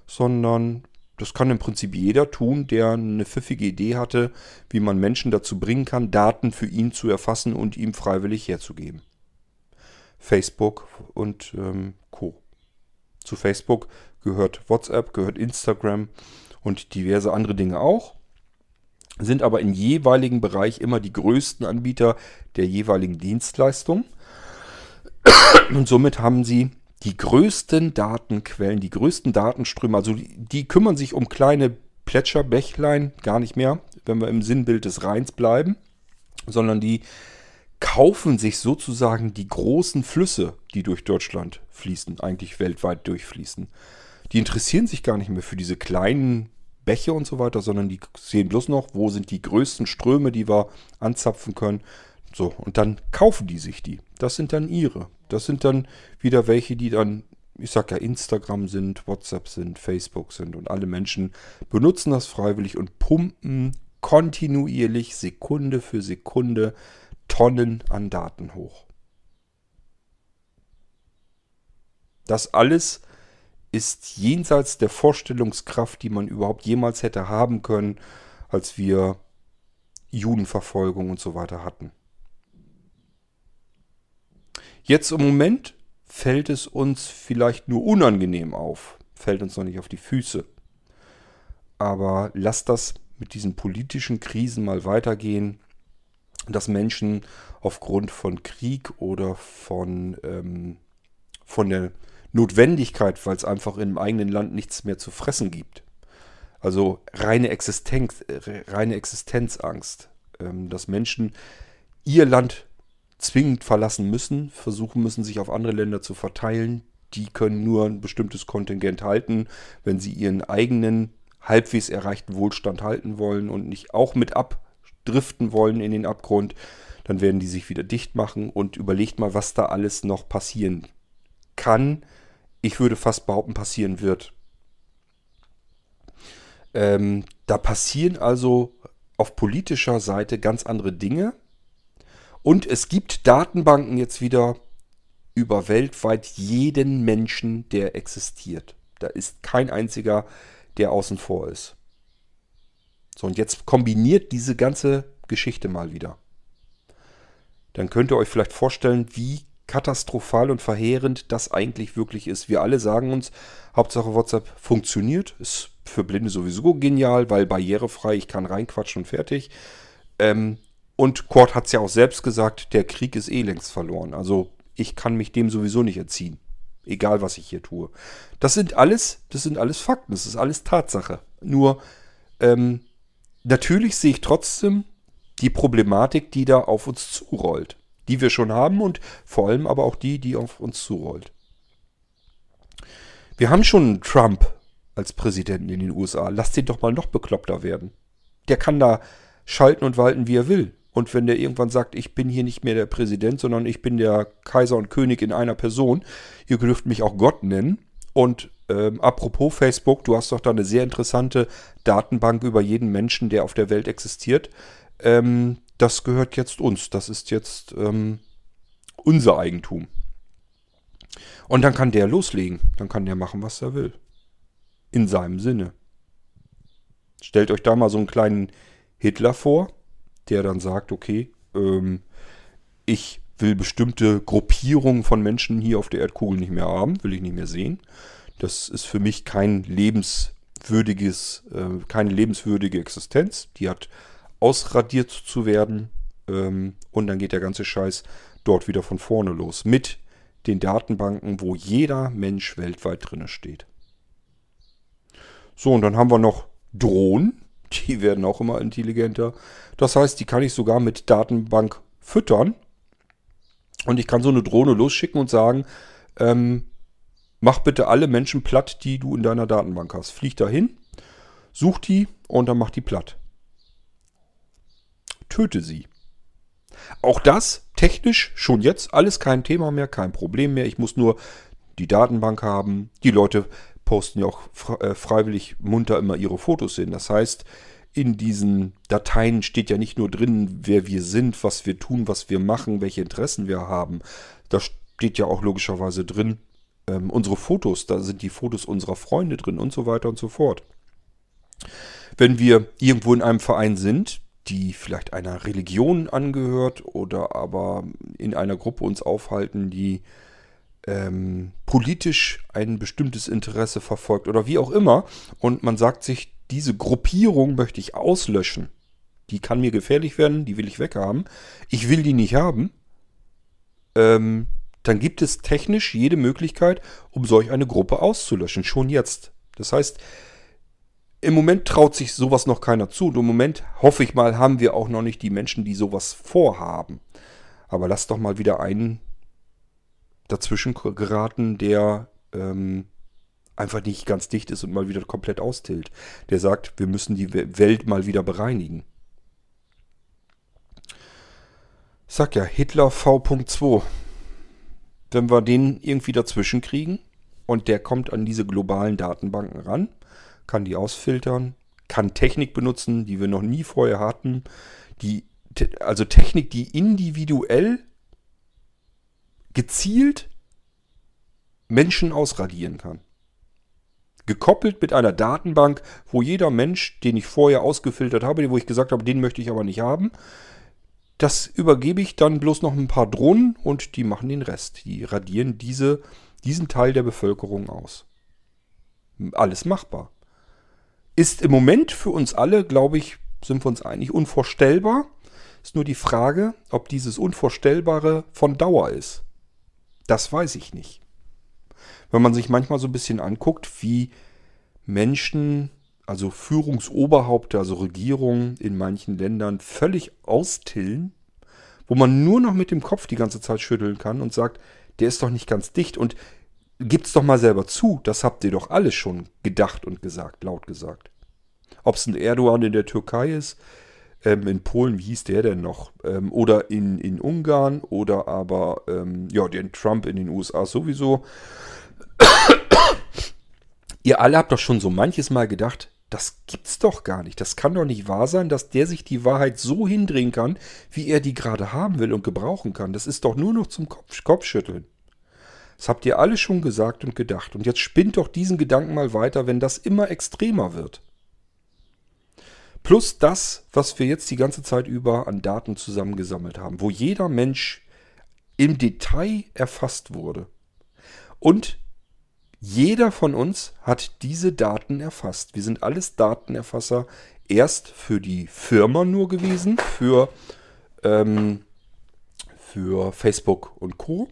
sondern das kann im Prinzip jeder tun, der eine pfiffige Idee hatte, wie man Menschen dazu bringen kann, Daten für ihn zu erfassen und ihm freiwillig herzugeben. Facebook und ähm, Co. Zu Facebook gehört WhatsApp, gehört Instagram und diverse andere Dinge auch. Sind aber im jeweiligen Bereich immer die größten Anbieter der jeweiligen Dienstleistung. Und somit haben sie die größten Datenquellen, die größten Datenströme. Also die, die kümmern sich um kleine Plätscherbächlein gar nicht mehr, wenn wir im Sinnbild des Rheins bleiben, sondern die kaufen sich sozusagen die großen Flüsse, die durch Deutschland fließen, eigentlich weltweit durchfließen. Die interessieren sich gar nicht mehr für diese kleinen Bäche und so weiter, sondern die sehen bloß noch, wo sind die größten Ströme, die wir anzapfen können. So, und dann kaufen die sich die. Das sind dann ihre. Das sind dann wieder welche, die dann, ich sag ja, Instagram sind, WhatsApp sind, Facebook sind und alle Menschen benutzen das freiwillig und pumpen kontinuierlich Sekunde für Sekunde Tonnen an Daten hoch. Das alles ist jenseits der Vorstellungskraft, die man überhaupt jemals hätte haben können, als wir Judenverfolgung und so weiter hatten. Jetzt im Moment fällt es uns vielleicht nur unangenehm auf, fällt uns noch nicht auf die Füße. Aber lasst das mit diesen politischen Krisen mal weitergehen dass Menschen aufgrund von Krieg oder von, ähm, von der Notwendigkeit, weil es einfach im eigenen Land nichts mehr zu fressen gibt. Also reine, Existenz, reine Existenzangst, ähm, dass Menschen ihr Land zwingend verlassen müssen, versuchen müssen, sich auf andere Länder zu verteilen. Die können nur ein bestimmtes Kontingent halten, wenn sie ihren eigenen halbwegs erreichten Wohlstand halten wollen und nicht auch mit ab driften wollen in den Abgrund, dann werden die sich wieder dicht machen und überlegt mal, was da alles noch passieren kann. Ich würde fast behaupten, passieren wird. Ähm, da passieren also auf politischer Seite ganz andere Dinge. Und es gibt Datenbanken jetzt wieder über weltweit jeden Menschen, der existiert. Da ist kein einziger, der außen vor ist. So, und jetzt kombiniert diese ganze Geschichte mal wieder. Dann könnt ihr euch vielleicht vorstellen, wie katastrophal und verheerend das eigentlich wirklich ist. Wir alle sagen uns, Hauptsache WhatsApp funktioniert, ist für Blinde sowieso genial, weil barrierefrei, ich kann reinquatschen und fertig. Ähm, Und Kurt hat es ja auch selbst gesagt, der Krieg ist eh längst verloren. Also ich kann mich dem sowieso nicht erziehen. Egal, was ich hier tue. Das sind alles, das sind alles Fakten, das ist alles Tatsache. Nur, ähm, natürlich sehe ich trotzdem die Problematik, die da auf uns zurollt. Die wir schon haben und vor allem aber auch die, die auf uns zurollt. Wir haben schon Trump als Präsidenten in den USA. Lasst ihn doch mal noch bekloppter werden. Der kann da schalten und walten, wie er will. Und wenn der irgendwann sagt, ich bin hier nicht mehr der Präsident, sondern ich bin der Kaiser und König in einer Person, ihr dürft mich auch Gott nennen. Und ähm, apropos Facebook, du hast doch da eine sehr interessante Datenbank über jeden Menschen, der auf der Welt existiert. Ähm, das gehört jetzt uns. Das ist jetzt ähm, unser Eigentum. Und dann kann der loslegen. Dann kann der machen, was er will. In seinem Sinne. Stellt euch da mal so einen kleinen Hitler vor, der dann sagt, okay, ähm, ich will bestimmte Gruppierungen von Menschen hier auf der Erdkugel nicht mehr haben, will ich nicht mehr sehen. Das ist für mich kein lebenswürdiges, äh, keine lebenswürdige Existenz. Die hat ausradiert zu werden ähm, und dann geht der ganze Scheiß dort wieder von vorne los. Mit den Datenbanken, wo jeder Mensch weltweit drin steht. So, und dann haben wir noch Drohnen. Die werden auch immer intelligenter. Das heißt, die kann ich sogar mit Datenbank füttern. Und ich kann so eine Drohne losschicken und sagen, ähm, mach bitte alle Menschen platt, die du in deiner Datenbank hast. Flieg dahin, such die und dann mach die platt. Töte sie. Auch das technisch schon jetzt alles kein Thema mehr, kein Problem mehr. Ich muss nur die Datenbank haben. Die Leute posten ja auch äh, freiwillig munter immer ihre Fotos hin. Das heißt, in diesen Dateien steht ja nicht nur drin, wer wir sind, was wir tun, was wir machen, welche Interessen wir haben. Da steht ja auch logischerweise drin, ähm, unsere Fotos, da sind die Fotos unserer Freunde drin und so weiter und so fort. Wenn wir irgendwo in einem Verein sind, die vielleicht einer Religion angehört oder aber in einer Gruppe uns aufhalten, die ähm, politisch ein bestimmtes Interesse verfolgt oder wie auch immer. Und man sagt sich, diese Gruppierung möchte ich auslöschen. Die kann mir gefährlich werden, die will ich weghaben. Ich will die nicht haben. Ähm, dann gibt es technisch jede Möglichkeit, um solch eine Gruppe auszulöschen. Schon jetzt. Das heißt, im Moment traut sich sowas noch keiner zu. Und im Moment, hoffe ich mal, haben wir auch noch nicht die Menschen, die sowas vorhaben. Aber lass doch mal wieder einen dazwischen geraten, der ähm, einfach nicht ganz dicht ist und mal wieder komplett austillt. Der sagt, wir müssen die Welt mal wieder bereinigen. Sag ja, Hitler V.2. Wenn wir den irgendwie dazwischen kriegen und der kommt an diese globalen Datenbanken ran, kann die ausfiltern, kann Technik benutzen, die wir noch nie vorher hatten. Die, also Technik, die individuell gezielt Menschen ausradieren kann. Gekoppelt mit einer Datenbank, wo jeder Mensch, den ich vorher ausgefiltert habe, wo ich gesagt habe, den möchte ich aber nicht haben, das übergebe ich dann bloß noch ein paar Drohnen und die machen den Rest. Die radieren diese, diesen Teil der Bevölkerung aus. Alles machbar. Ist im Moment für uns alle, glaube ich, sind wir uns einig, unvorstellbar. Ist nur die Frage, ob dieses Unvorstellbare von Dauer ist. Das weiß ich nicht. Wenn man sich manchmal so ein bisschen anguckt, wie Menschen, also Führungsoberhaupte, also Regierungen in manchen Ländern völlig austillen, wo man nur noch mit dem Kopf die ganze Zeit schütteln kann und sagt, der ist doch nicht ganz dicht und Gibt's doch mal selber zu, das habt ihr doch alles schon gedacht und gesagt, laut gesagt. Ob es ein Erdogan in der Türkei ist, ähm, in Polen, wie hieß der denn noch? Ähm, oder in, in Ungarn oder aber, ähm, ja, den Trump in den USA sowieso. [COUGHS] ihr alle habt doch schon so manches Mal gedacht, das gibt's doch gar nicht. Das kann doch nicht wahr sein, dass der sich die Wahrheit so hindrehen kann, wie er die gerade haben will und gebrauchen kann. Das ist doch nur noch zum Kopf, Kopfschütteln. Das habt ihr alle schon gesagt und gedacht. Und jetzt spinnt doch diesen Gedanken mal weiter, wenn das immer extremer wird. Plus das, was wir jetzt die ganze Zeit über an Daten zusammengesammelt haben, wo jeder Mensch im Detail erfasst wurde. Und jeder von uns hat diese Daten erfasst. Wir sind alles Datenerfasser erst für die Firma nur gewesen, für ähm, für Facebook und Co.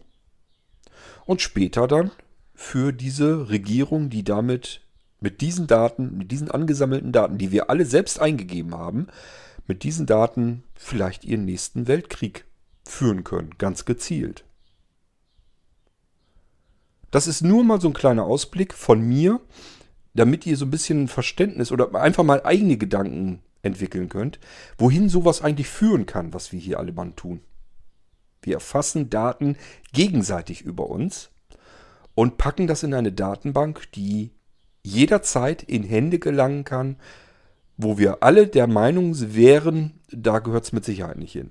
Und später dann für diese Regierung, die damit mit diesen Daten, mit diesen angesammelten Daten, die wir alle selbst eingegeben haben, mit diesen Daten vielleicht ihren nächsten Weltkrieg führen können, ganz gezielt. Das ist nur mal so ein kleiner Ausblick von mir, damit ihr so ein bisschen Verständnis oder einfach mal eigene Gedanken entwickeln könnt, wohin sowas eigentlich führen kann, was wir hier alle mal tun. Wir erfassen Daten gegenseitig über uns und packen das in eine Datenbank, die jederzeit in Hände gelangen kann, wo wir alle der Meinung wären, da gehört es mit Sicherheit nicht hin.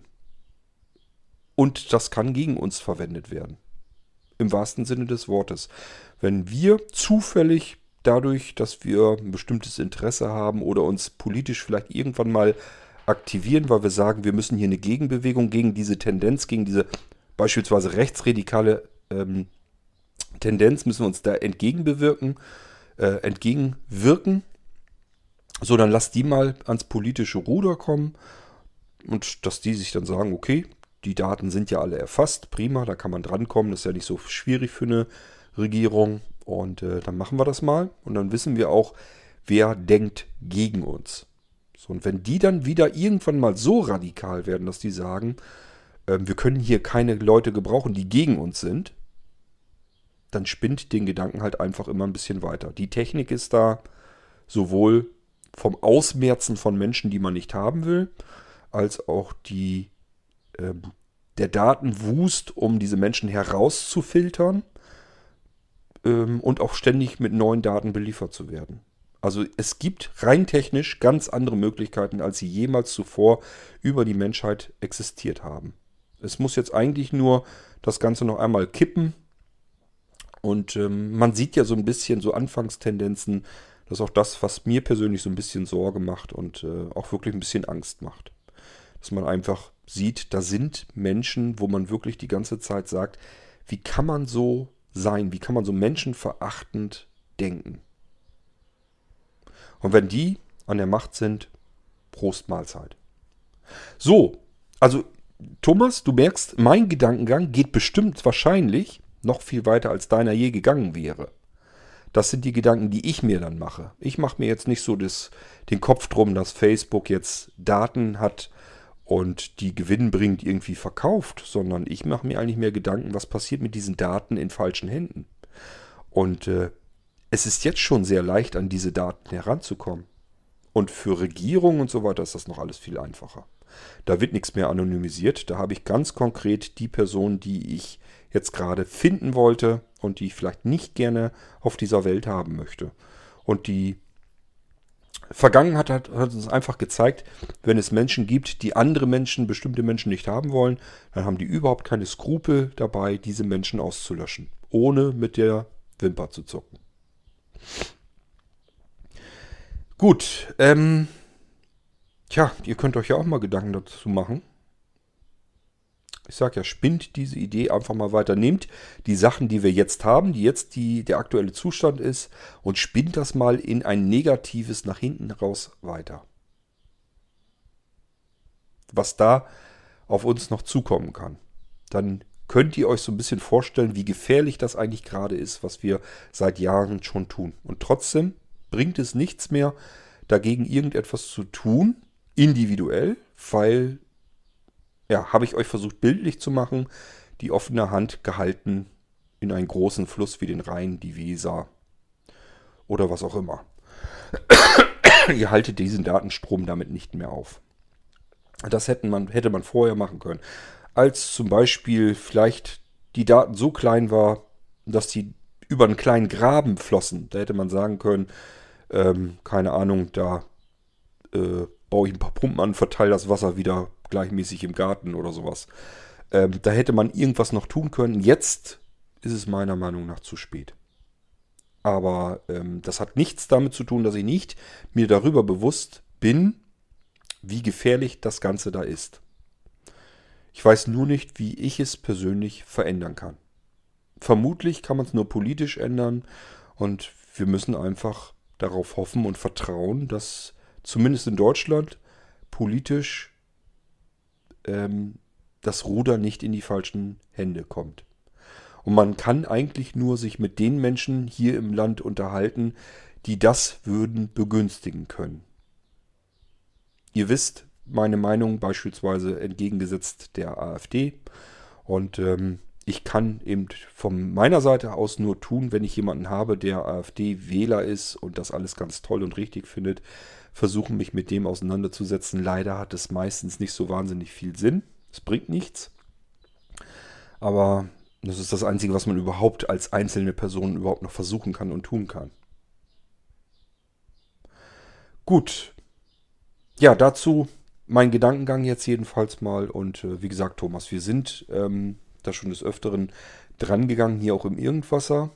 Und das kann gegen uns verwendet werden. Im wahrsten Sinne des Wortes. Wenn wir zufällig dadurch, dass wir ein bestimmtes Interesse haben oder uns politisch vielleicht irgendwann mal aktivieren, weil wir sagen, wir müssen hier eine Gegenbewegung gegen diese Tendenz, gegen diese beispielsweise rechtsradikale ähm, Tendenz, müssen wir uns da entgegenbewirken, äh, entgegenwirken. So, dann lass die mal ans politische Ruder kommen und dass die sich dann sagen, okay, die Daten sind ja alle erfasst, prima, da kann man drankommen, das ist ja nicht so schwierig für eine Regierung und äh, dann machen wir das mal und dann wissen wir auch, wer denkt gegen uns. So, und wenn die dann wieder irgendwann mal so radikal werden, dass die sagen, äh, wir können hier keine Leute gebrauchen, die gegen uns sind, dann spinnt den Gedanken halt einfach immer ein bisschen weiter. Die Technik ist da sowohl vom Ausmerzen von Menschen, die man nicht haben will, als auch die, der Datenwust, um diese Menschen herauszufiltern ähm, und auch ständig mit neuen Daten beliefert zu werden. Also es gibt rein technisch ganz andere Möglichkeiten, als sie jemals zuvor über die Menschheit existiert haben. Es muss jetzt eigentlich nur das Ganze noch einmal kippen. Und ähm, man sieht ja so ein bisschen so Anfangstendenzen. Das ist auch das, was mir persönlich so ein bisschen Sorge macht und äh, auch wirklich ein bisschen Angst macht. Dass man einfach sieht, da sind Menschen, wo man wirklich die ganze Zeit sagt, wie kann man so sein? Wie kann man so menschenverachtend denken? Und wenn die an der Macht sind, Prost Mahlzeit. So, also Thomas, du merkst, mein Gedankengang geht bestimmt wahrscheinlich noch viel weiter, als deiner je gegangen wäre. Das sind die Gedanken, die ich mir dann mache. Ich mache mir jetzt nicht so das, den Kopf drum, dass Facebook jetzt Daten hat und die gewinnbringend irgendwie verkauft, sondern ich mache mir eigentlich mehr Gedanken, was passiert mit diesen Daten in falschen Händen. Und äh, es ist jetzt schon sehr leicht, an diese Daten heranzukommen. Und für Regierungen und so weiter ist das noch alles viel einfacher. Da wird nichts mehr anonymisiert. Da habe ich ganz konkret die Person, die ich jetzt gerade finden wollte und die ich vielleicht nicht gerne auf dieser Welt haben möchte. Und die Vergangenheit hat, hat uns einfach gezeigt, wenn es Menschen gibt, die andere Menschen, bestimmte Menschen nicht haben wollen, dann haben die überhaupt keine Skrupel dabei, diese Menschen auszulöschen, ohne mit der Wimper zu zucken. Gut, ähm, tja, ihr könnt euch ja auch mal Gedanken dazu machen ich sage ja, spinnt diese Idee einfach mal weiter. Nehmt die Sachen, die wir jetzt haben, die jetzt die, der aktuelle Zustand ist, und spinnt das mal in ein negatives nach hinten raus weiter. Was da auf uns noch zukommen kann. Dann könnt ihr euch so ein bisschen vorstellen, wie gefährlich das eigentlich gerade ist, was wir seit Jahren schon tun. Und trotzdem bringt es nichts mehr, dagegen irgendetwas zu tun, individuell, weil ja, habe ich euch versucht bildlich zu machen, die offene Hand gehalten in einen großen Fluss wie den Rhein, die Weser oder was auch immer. [COUGHS] Ihr haltet diesen Datenstrom damit nicht mehr auf. Das hätte man, hätte man vorher machen können. Als zum Beispiel vielleicht die Daten so klein war, dass die über einen kleinen Graben flossen. Da hätte man sagen können, ähm, keine Ahnung, da äh, baue ich ein paar Pumpen an, verteile das Wasser wieder gleichmäßig im Garten oder sowas. Ähm, da hätte man irgendwas noch tun können. Jetzt ist es meiner Meinung nach zu spät. Aber ähm, das hat nichts damit zu tun, dass ich nicht mir darüber bewusst bin, wie gefährlich das Ganze da ist. Ich weiß nur nicht, wie ich es persönlich verändern kann. Vermutlich kann man es nur politisch ändern und wir müssen einfach darauf hoffen und vertrauen, dass zumindest in Deutschland politisch ähm, das Ruder nicht in die falschen Hände kommt. Und man kann eigentlich nur sich mit den Menschen hier im Land unterhalten, die das würden begünstigen können. Ihr wisst meine Meinung beispielsweise entgegengesetzt der AfD. Und ähm, ich kann eben von meiner Seite aus nur tun, wenn ich jemanden habe, der AfD-Wähler ist und das alles ganz toll und richtig findet, versuchen mich mit dem auseinanderzusetzen. Leider hat es meistens nicht so wahnsinnig viel Sinn. Es bringt nichts. Aber das ist das Einzige, was man überhaupt als einzelne Person überhaupt noch versuchen kann und tun kann. Gut. Ja, dazu mein Gedankengang jetzt jedenfalls mal. Und äh, wie gesagt, Thomas, wir sind ähm, da schon des Öfteren drangegangen, hier auch im Irgendwasser.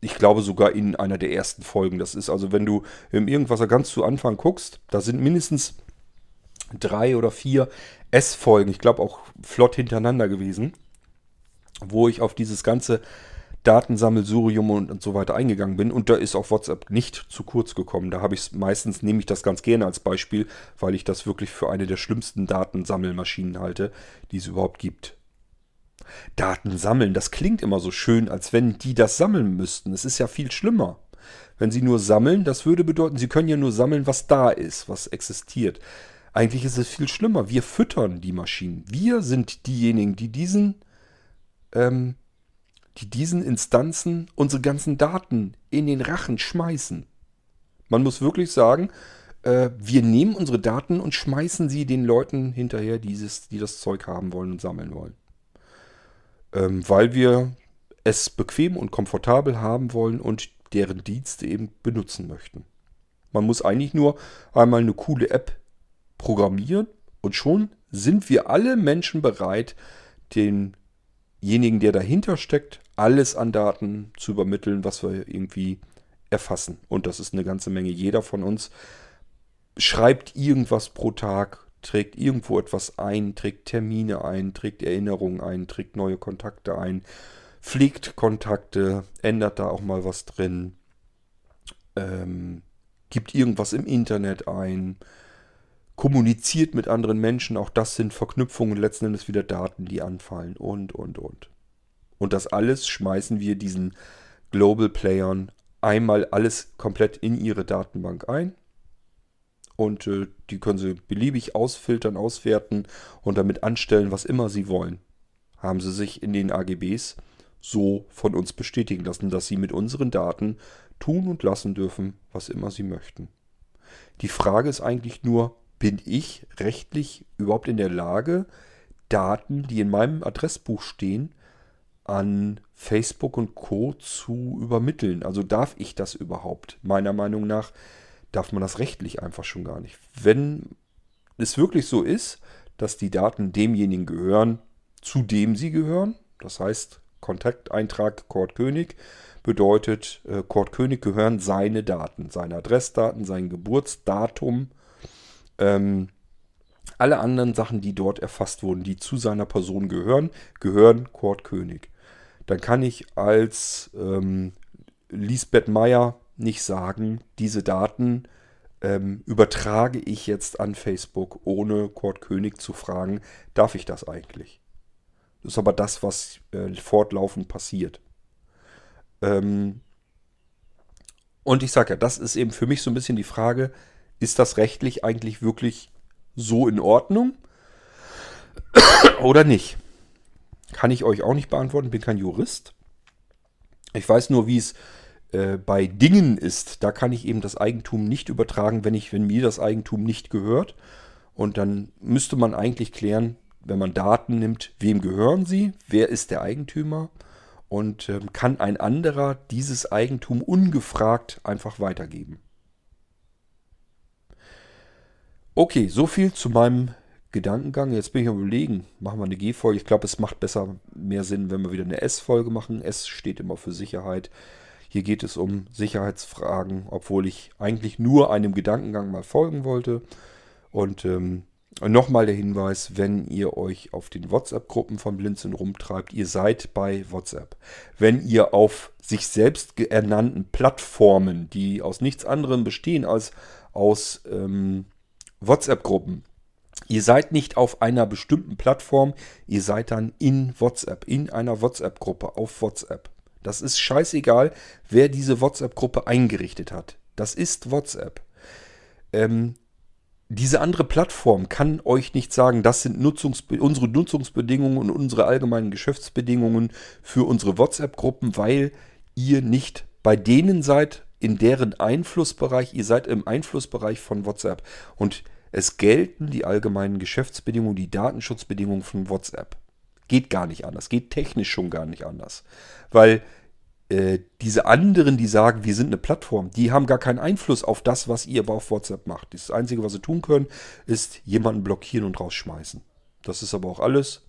Ich glaube sogar in einer der ersten Folgen. Das ist also, wenn du im Irgendwasser ganz zu Anfang guckst, da sind mindestens drei oder vier S-Folgen, ich glaube auch flott hintereinander gewesen, wo ich auf dieses ganze Datensammelsurium und, und so weiter eingegangen bin. Und da ist auch WhatsApp nicht zu kurz gekommen. Da habe ich meistens, nehme ich das ganz gerne als Beispiel, weil ich das wirklich für eine der schlimmsten Datensammelmaschinen halte, die es überhaupt gibt. Daten sammeln, das klingt immer so schön, als wenn die das sammeln müssten. Es ist ja viel schlimmer. Wenn sie nur sammeln, das würde bedeuten, sie können ja nur sammeln, was da ist, was existiert. Eigentlich ist es viel schlimmer. Wir füttern die Maschinen. Wir sind diejenigen, die diesen ähm, die diesen Instanzen unsere ganzen Daten in den Rachen schmeißen. Man muss wirklich sagen, äh, wir nehmen unsere Daten und schmeißen sie den Leuten hinterher, dieses, die das Zeug haben wollen und sammeln wollen. Ähm, weil wir es bequem und komfortabel haben wollen und deren Dienste eben benutzen möchten. Man muss eigentlich nur einmal eine coole App programmieren und schon sind wir alle Menschen bereit, den denjenigen, der dahinter steckt, alles an Daten zu übermitteln, was wir irgendwie erfassen. Und das ist eine ganze Menge. Jeder von uns schreibt irgendwas pro Tag, trägt irgendwo etwas ein, trägt Termine ein, trägt Erinnerungen ein, trägt neue Kontakte ein, pflegt Kontakte, ändert da auch mal was drin, ähm, gibt irgendwas im Internet ein, kommuniziert mit anderen Menschen. Auch das sind Verknüpfungen, letzten Endes wieder Daten, die anfallen und, und, und. Und das alles schmeißen wir diesen Global Playern einmal alles komplett in ihre Datenbank ein. Und äh, die können sie beliebig ausfiltern, auswerten und damit anstellen, was immer sie wollen. Haben sie sich in den AGBs so von uns bestätigen lassen, dass sie mit unseren Daten tun und lassen dürfen, was immer sie möchten. Die Frage ist eigentlich nur, bin ich rechtlich überhaupt in der Lage, Daten, die in meinem Adressbuch stehen, an Facebook und Co zu übermitteln. Also darf ich das überhaupt? Meiner Meinung nach darf man das rechtlich einfach schon gar nicht. Wenn es wirklich so ist, dass die Daten demjenigen gehören, zu dem sie gehören, das heißt Kontakteintrag Kurt König, bedeutet, äh, Kurt König gehören seine Daten, seine Adressdaten, sein Geburtsdatum, ähm, alle anderen Sachen, die dort erfasst wurden, die zu seiner Person gehören, gehören Kurt König. Dann kann ich als ähm, Lisbeth Meyer nicht sagen, diese Daten ähm, übertrage ich jetzt an Facebook, ohne Kurt König zu fragen, darf ich das eigentlich? Das ist aber das, was äh, fortlaufend passiert. Ähm, und ich sage ja, das ist eben für mich so ein bisschen die Frage, ist das rechtlich eigentlich wirklich so in Ordnung oder nicht? Kann ich euch auch nicht beantworten, bin kein Jurist. Ich weiß nur, wie es äh, bei Dingen ist. Da kann ich eben das Eigentum nicht übertragen, wenn, ich, wenn mir das Eigentum nicht gehört. Und dann müsste man eigentlich klären, wenn man Daten nimmt, wem gehören sie, wer ist der Eigentümer und äh, kann ein anderer dieses Eigentum ungefragt einfach weitergeben. Okay, so viel zu meinem Gedankengang. Jetzt bin ich am überlegen, machen wir eine G-Folge. Ich glaube, es macht besser mehr Sinn, wenn wir wieder eine S-Folge machen. S steht immer für Sicherheit. Hier geht es um Sicherheitsfragen, obwohl ich eigentlich nur einem Gedankengang mal folgen wollte. Und ähm, nochmal der Hinweis, wenn ihr euch auf den WhatsApp-Gruppen von Blinzeln rumtreibt, ihr seid bei WhatsApp. Wenn ihr auf sich selbst ernannten Plattformen, die aus nichts anderem bestehen als aus ähm, WhatsApp-Gruppen Ihr seid nicht auf einer bestimmten Plattform, ihr seid dann in WhatsApp, in einer WhatsApp-Gruppe auf WhatsApp. Das ist scheißegal, wer diese WhatsApp-Gruppe eingerichtet hat. Das ist WhatsApp. Ähm, diese andere Plattform kann euch nicht sagen, das sind Nutzungsbe unsere Nutzungsbedingungen und unsere allgemeinen Geschäftsbedingungen für unsere WhatsApp-Gruppen, weil ihr nicht bei denen seid, in deren Einflussbereich, ihr seid im Einflussbereich von WhatsApp. Und es gelten die allgemeinen Geschäftsbedingungen, die Datenschutzbedingungen von WhatsApp. Geht gar nicht anders, geht technisch schon gar nicht anders. Weil äh, diese anderen, die sagen, wir sind eine Plattform, die haben gar keinen Einfluss auf das, was ihr auf WhatsApp macht. Das Einzige, was sie tun können, ist jemanden blockieren und rausschmeißen. Das ist aber auch alles.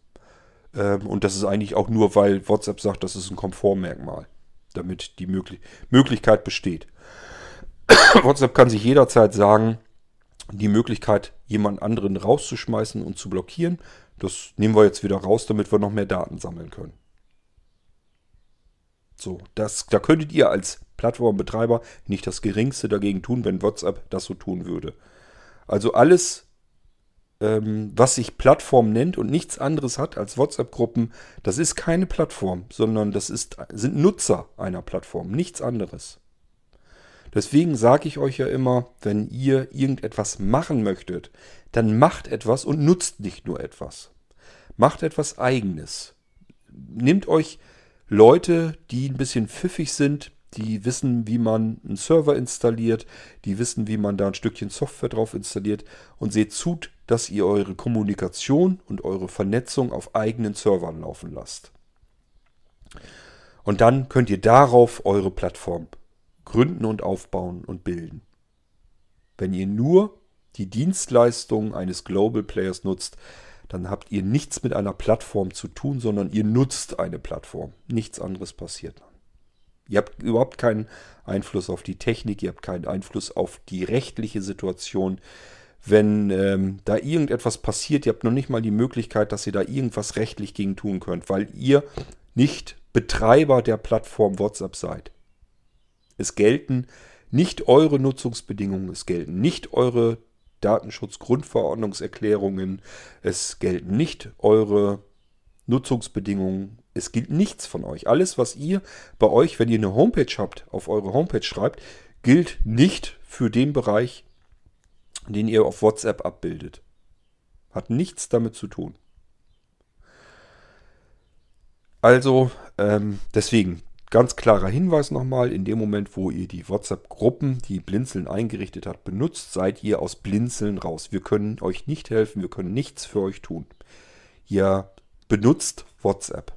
Ähm, und das ist eigentlich auch nur, weil WhatsApp sagt, das ist ein Komfortmerkmal, damit die Möglich Möglichkeit besteht. [COUGHS] WhatsApp kann sich jederzeit sagen, die Möglichkeit, jemand anderen rauszuschmeißen und zu blockieren. Das nehmen wir jetzt wieder raus, damit wir noch mehr Daten sammeln können. So, das, da könntet ihr als Plattformbetreiber nicht das Geringste dagegen tun, wenn WhatsApp das so tun würde. Also alles, ähm, was sich Plattform nennt und nichts anderes hat als WhatsApp-Gruppen, das ist keine Plattform, sondern das ist, sind Nutzer einer Plattform, nichts anderes. Deswegen sage ich euch ja immer, wenn ihr irgendetwas machen möchtet, dann macht etwas und nutzt nicht nur etwas. Macht etwas eigenes. Nehmt euch Leute, die ein bisschen pfiffig sind, die wissen, wie man einen Server installiert, die wissen, wie man da ein Stückchen Software drauf installiert und seht zu, dass ihr eure Kommunikation und eure Vernetzung auf eigenen Servern laufen lasst. Und dann könnt ihr darauf eure Plattform gründen und aufbauen und bilden. Wenn ihr nur die Dienstleistungen eines Global Players nutzt, dann habt ihr nichts mit einer Plattform zu tun, sondern ihr nutzt eine Plattform. Nichts anderes passiert dann. Ihr habt überhaupt keinen Einfluss auf die Technik, ihr habt keinen Einfluss auf die rechtliche Situation. Wenn ähm, da irgendetwas passiert, ihr habt noch nicht mal die Möglichkeit, dass ihr da irgendwas rechtlich gegen tun könnt, weil ihr nicht Betreiber der Plattform WhatsApp seid. Es gelten nicht eure Nutzungsbedingungen, es gelten nicht eure Datenschutzgrundverordnungserklärungen, es gelten nicht eure Nutzungsbedingungen, es gilt nichts von euch. Alles, was ihr bei euch, wenn ihr eine Homepage habt, auf eure Homepage schreibt, gilt nicht für den Bereich, den ihr auf WhatsApp abbildet. Hat nichts damit zu tun. Also, ähm, deswegen, Ganz klarer Hinweis nochmal, in dem Moment, wo ihr die WhatsApp-Gruppen, die Blinzeln eingerichtet hat, benutzt, seid ihr aus Blinzeln raus. Wir können euch nicht helfen, wir können nichts für euch tun. Ihr benutzt WhatsApp.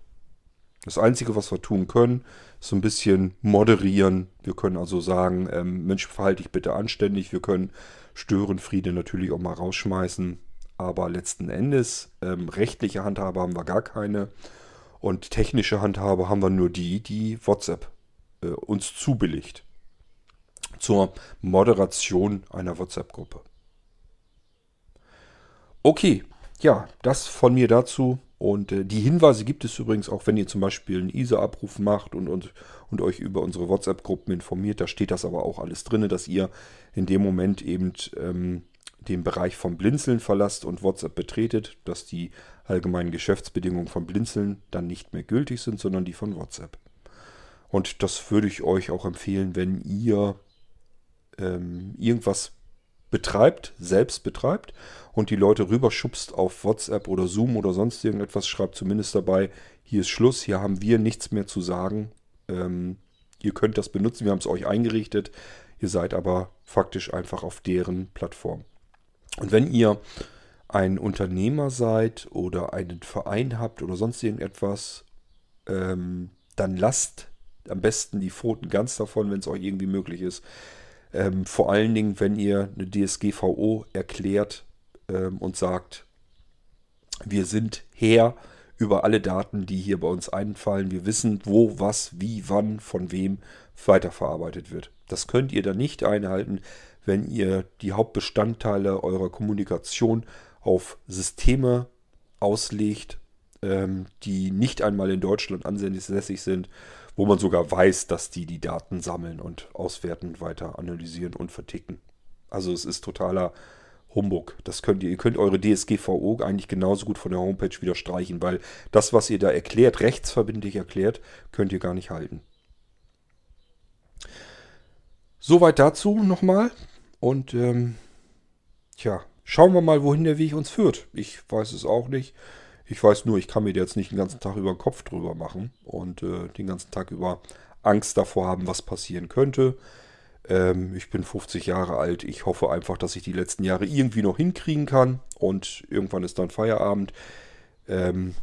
Das Einzige, was wir tun können, ist so ein bisschen moderieren. Wir können also sagen, ähm, Mensch, verhalte dich bitte anständig. Wir können Störenfriede natürlich auch mal rausschmeißen. Aber letzten Endes, ähm, rechtliche Handhabe haben wir gar keine. Und technische Handhabe haben wir nur die, die WhatsApp äh, uns zubilligt. Zur Moderation einer WhatsApp-Gruppe. Okay, ja, das von mir dazu. Und äh, die Hinweise gibt es übrigens auch, wenn ihr zum Beispiel einen ISA-Abruf macht und, und, und euch über unsere WhatsApp-Gruppen informiert. Da steht das aber auch alles drin, dass ihr in dem Moment eben ähm, den Bereich vom Blinzeln verlasst und WhatsApp betretet, dass die allgemeinen Geschäftsbedingungen von Blinzeln dann nicht mehr gültig sind, sondern die von WhatsApp. Und das würde ich euch auch empfehlen, wenn ihr ähm, irgendwas betreibt, selbst betreibt und die Leute rüberschubst auf WhatsApp oder Zoom oder sonst irgendetwas, schreibt zumindest dabei, hier ist Schluss, hier haben wir nichts mehr zu sagen. Ähm, ihr könnt das benutzen, wir haben es euch eingerichtet, ihr seid aber faktisch einfach auf deren Plattform. Und wenn ihr ein Unternehmer seid oder einen Verein habt oder sonst irgendetwas, ähm, dann lasst am besten die Pfoten ganz davon, wenn es euch irgendwie möglich ist. Ähm, vor allen Dingen, wenn ihr eine DSGVO erklärt ähm, und sagt, wir sind Herr über alle Daten, die hier bei uns einfallen. Wir wissen, wo, was, wie, wann, von wem weiterverarbeitet wird. Das könnt ihr dann nicht einhalten, wenn ihr die Hauptbestandteile eurer Kommunikation auf Systeme auslegt, ähm, die nicht einmal in Deutschland ansässig sind, wo man sogar weiß, dass die die Daten sammeln und auswerten, weiter analysieren und verticken. Also es ist totaler Humbug. Das könnt ihr, ihr könnt eure DSGVO eigentlich genauso gut von der Homepage wieder streichen, weil das, was ihr da erklärt, rechtsverbindlich erklärt, könnt ihr gar nicht halten. Soweit dazu nochmal. Und ähm, tja, schauen wir mal, wohin der Weg uns führt. Ich weiß es auch nicht. Ich weiß nur, ich kann mir jetzt nicht den ganzen Tag über den Kopf drüber machen und äh, den ganzen Tag über Angst davor haben, was passieren könnte. Ähm, ich bin 50 Jahre alt. Ich hoffe einfach, dass ich die letzten Jahre irgendwie noch hinkriegen kann. Und irgendwann ist dann Feierabend. Ähm,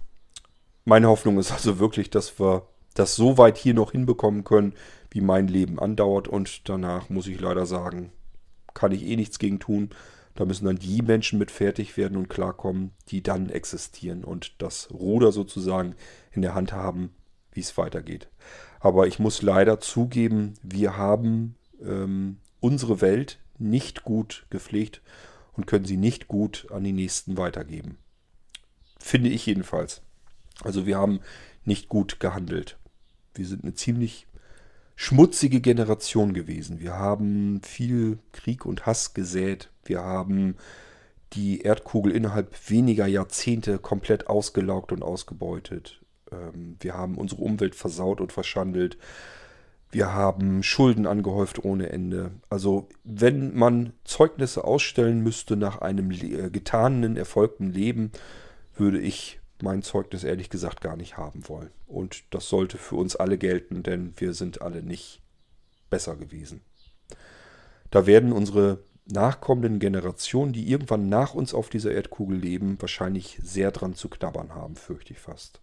meine Hoffnung ist also wirklich, dass wir das so weit hier noch hinbekommen können, wie mein Leben andauert. Und danach muss ich leider sagen, kann ich eh nichts gegen tun. Da müssen dann die Menschen mit fertig werden und klarkommen, die dann existieren und das Ruder sozusagen in der Hand haben, wie es weitergeht. Aber ich muss leider zugeben, wir haben ähm, unsere Welt nicht gut gepflegt und können sie nicht gut an die Nächsten weitergeben. Finde ich jedenfalls. Also wir haben nicht gut gehandelt. Wir sind eine ziemlich schmutzige Generation gewesen. Wir haben viel Krieg und Hass gesät. Wir haben die Erdkugel innerhalb weniger Jahrzehnte komplett ausgelaugt und ausgebeutet. Ähm, wir haben unsere Umwelt versaut und verschandelt. Wir haben Schulden angehäuft ohne Ende. Also wenn man Zeugnisse ausstellen müsste nach einem äh, getanen, erfolgten Leben, würde ich mein Zeugnis ehrlich gesagt gar nicht haben wollen. Und das sollte für uns alle gelten, denn wir sind alle nicht besser gewesen. Da werden unsere nachkommenden Generationen, die irgendwann nach uns auf dieser Erdkugel leben, wahrscheinlich sehr dran zu knabbern haben, fürchte ich fast.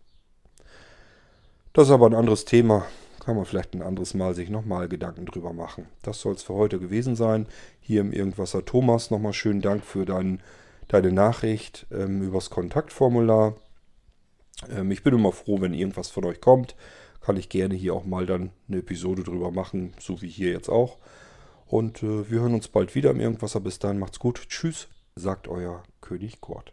Das ist aber ein anderes Thema kann man vielleicht ein anderes Mal sich nochmal Gedanken drüber machen. Das soll es für heute gewesen sein. Hier im Irgendwasser Thomas nochmal schönen Dank für dein, deine Nachricht ähm, übers Kontaktformular. Ähm, ich bin immer froh, wenn irgendwas von euch kommt. Kann ich gerne hier auch mal dann eine Episode drüber machen, so wie hier jetzt auch. Und äh, wir hören uns bald wieder im Irgendwasser. Bis dahin macht's gut. Tschüss, sagt euer König Kurt.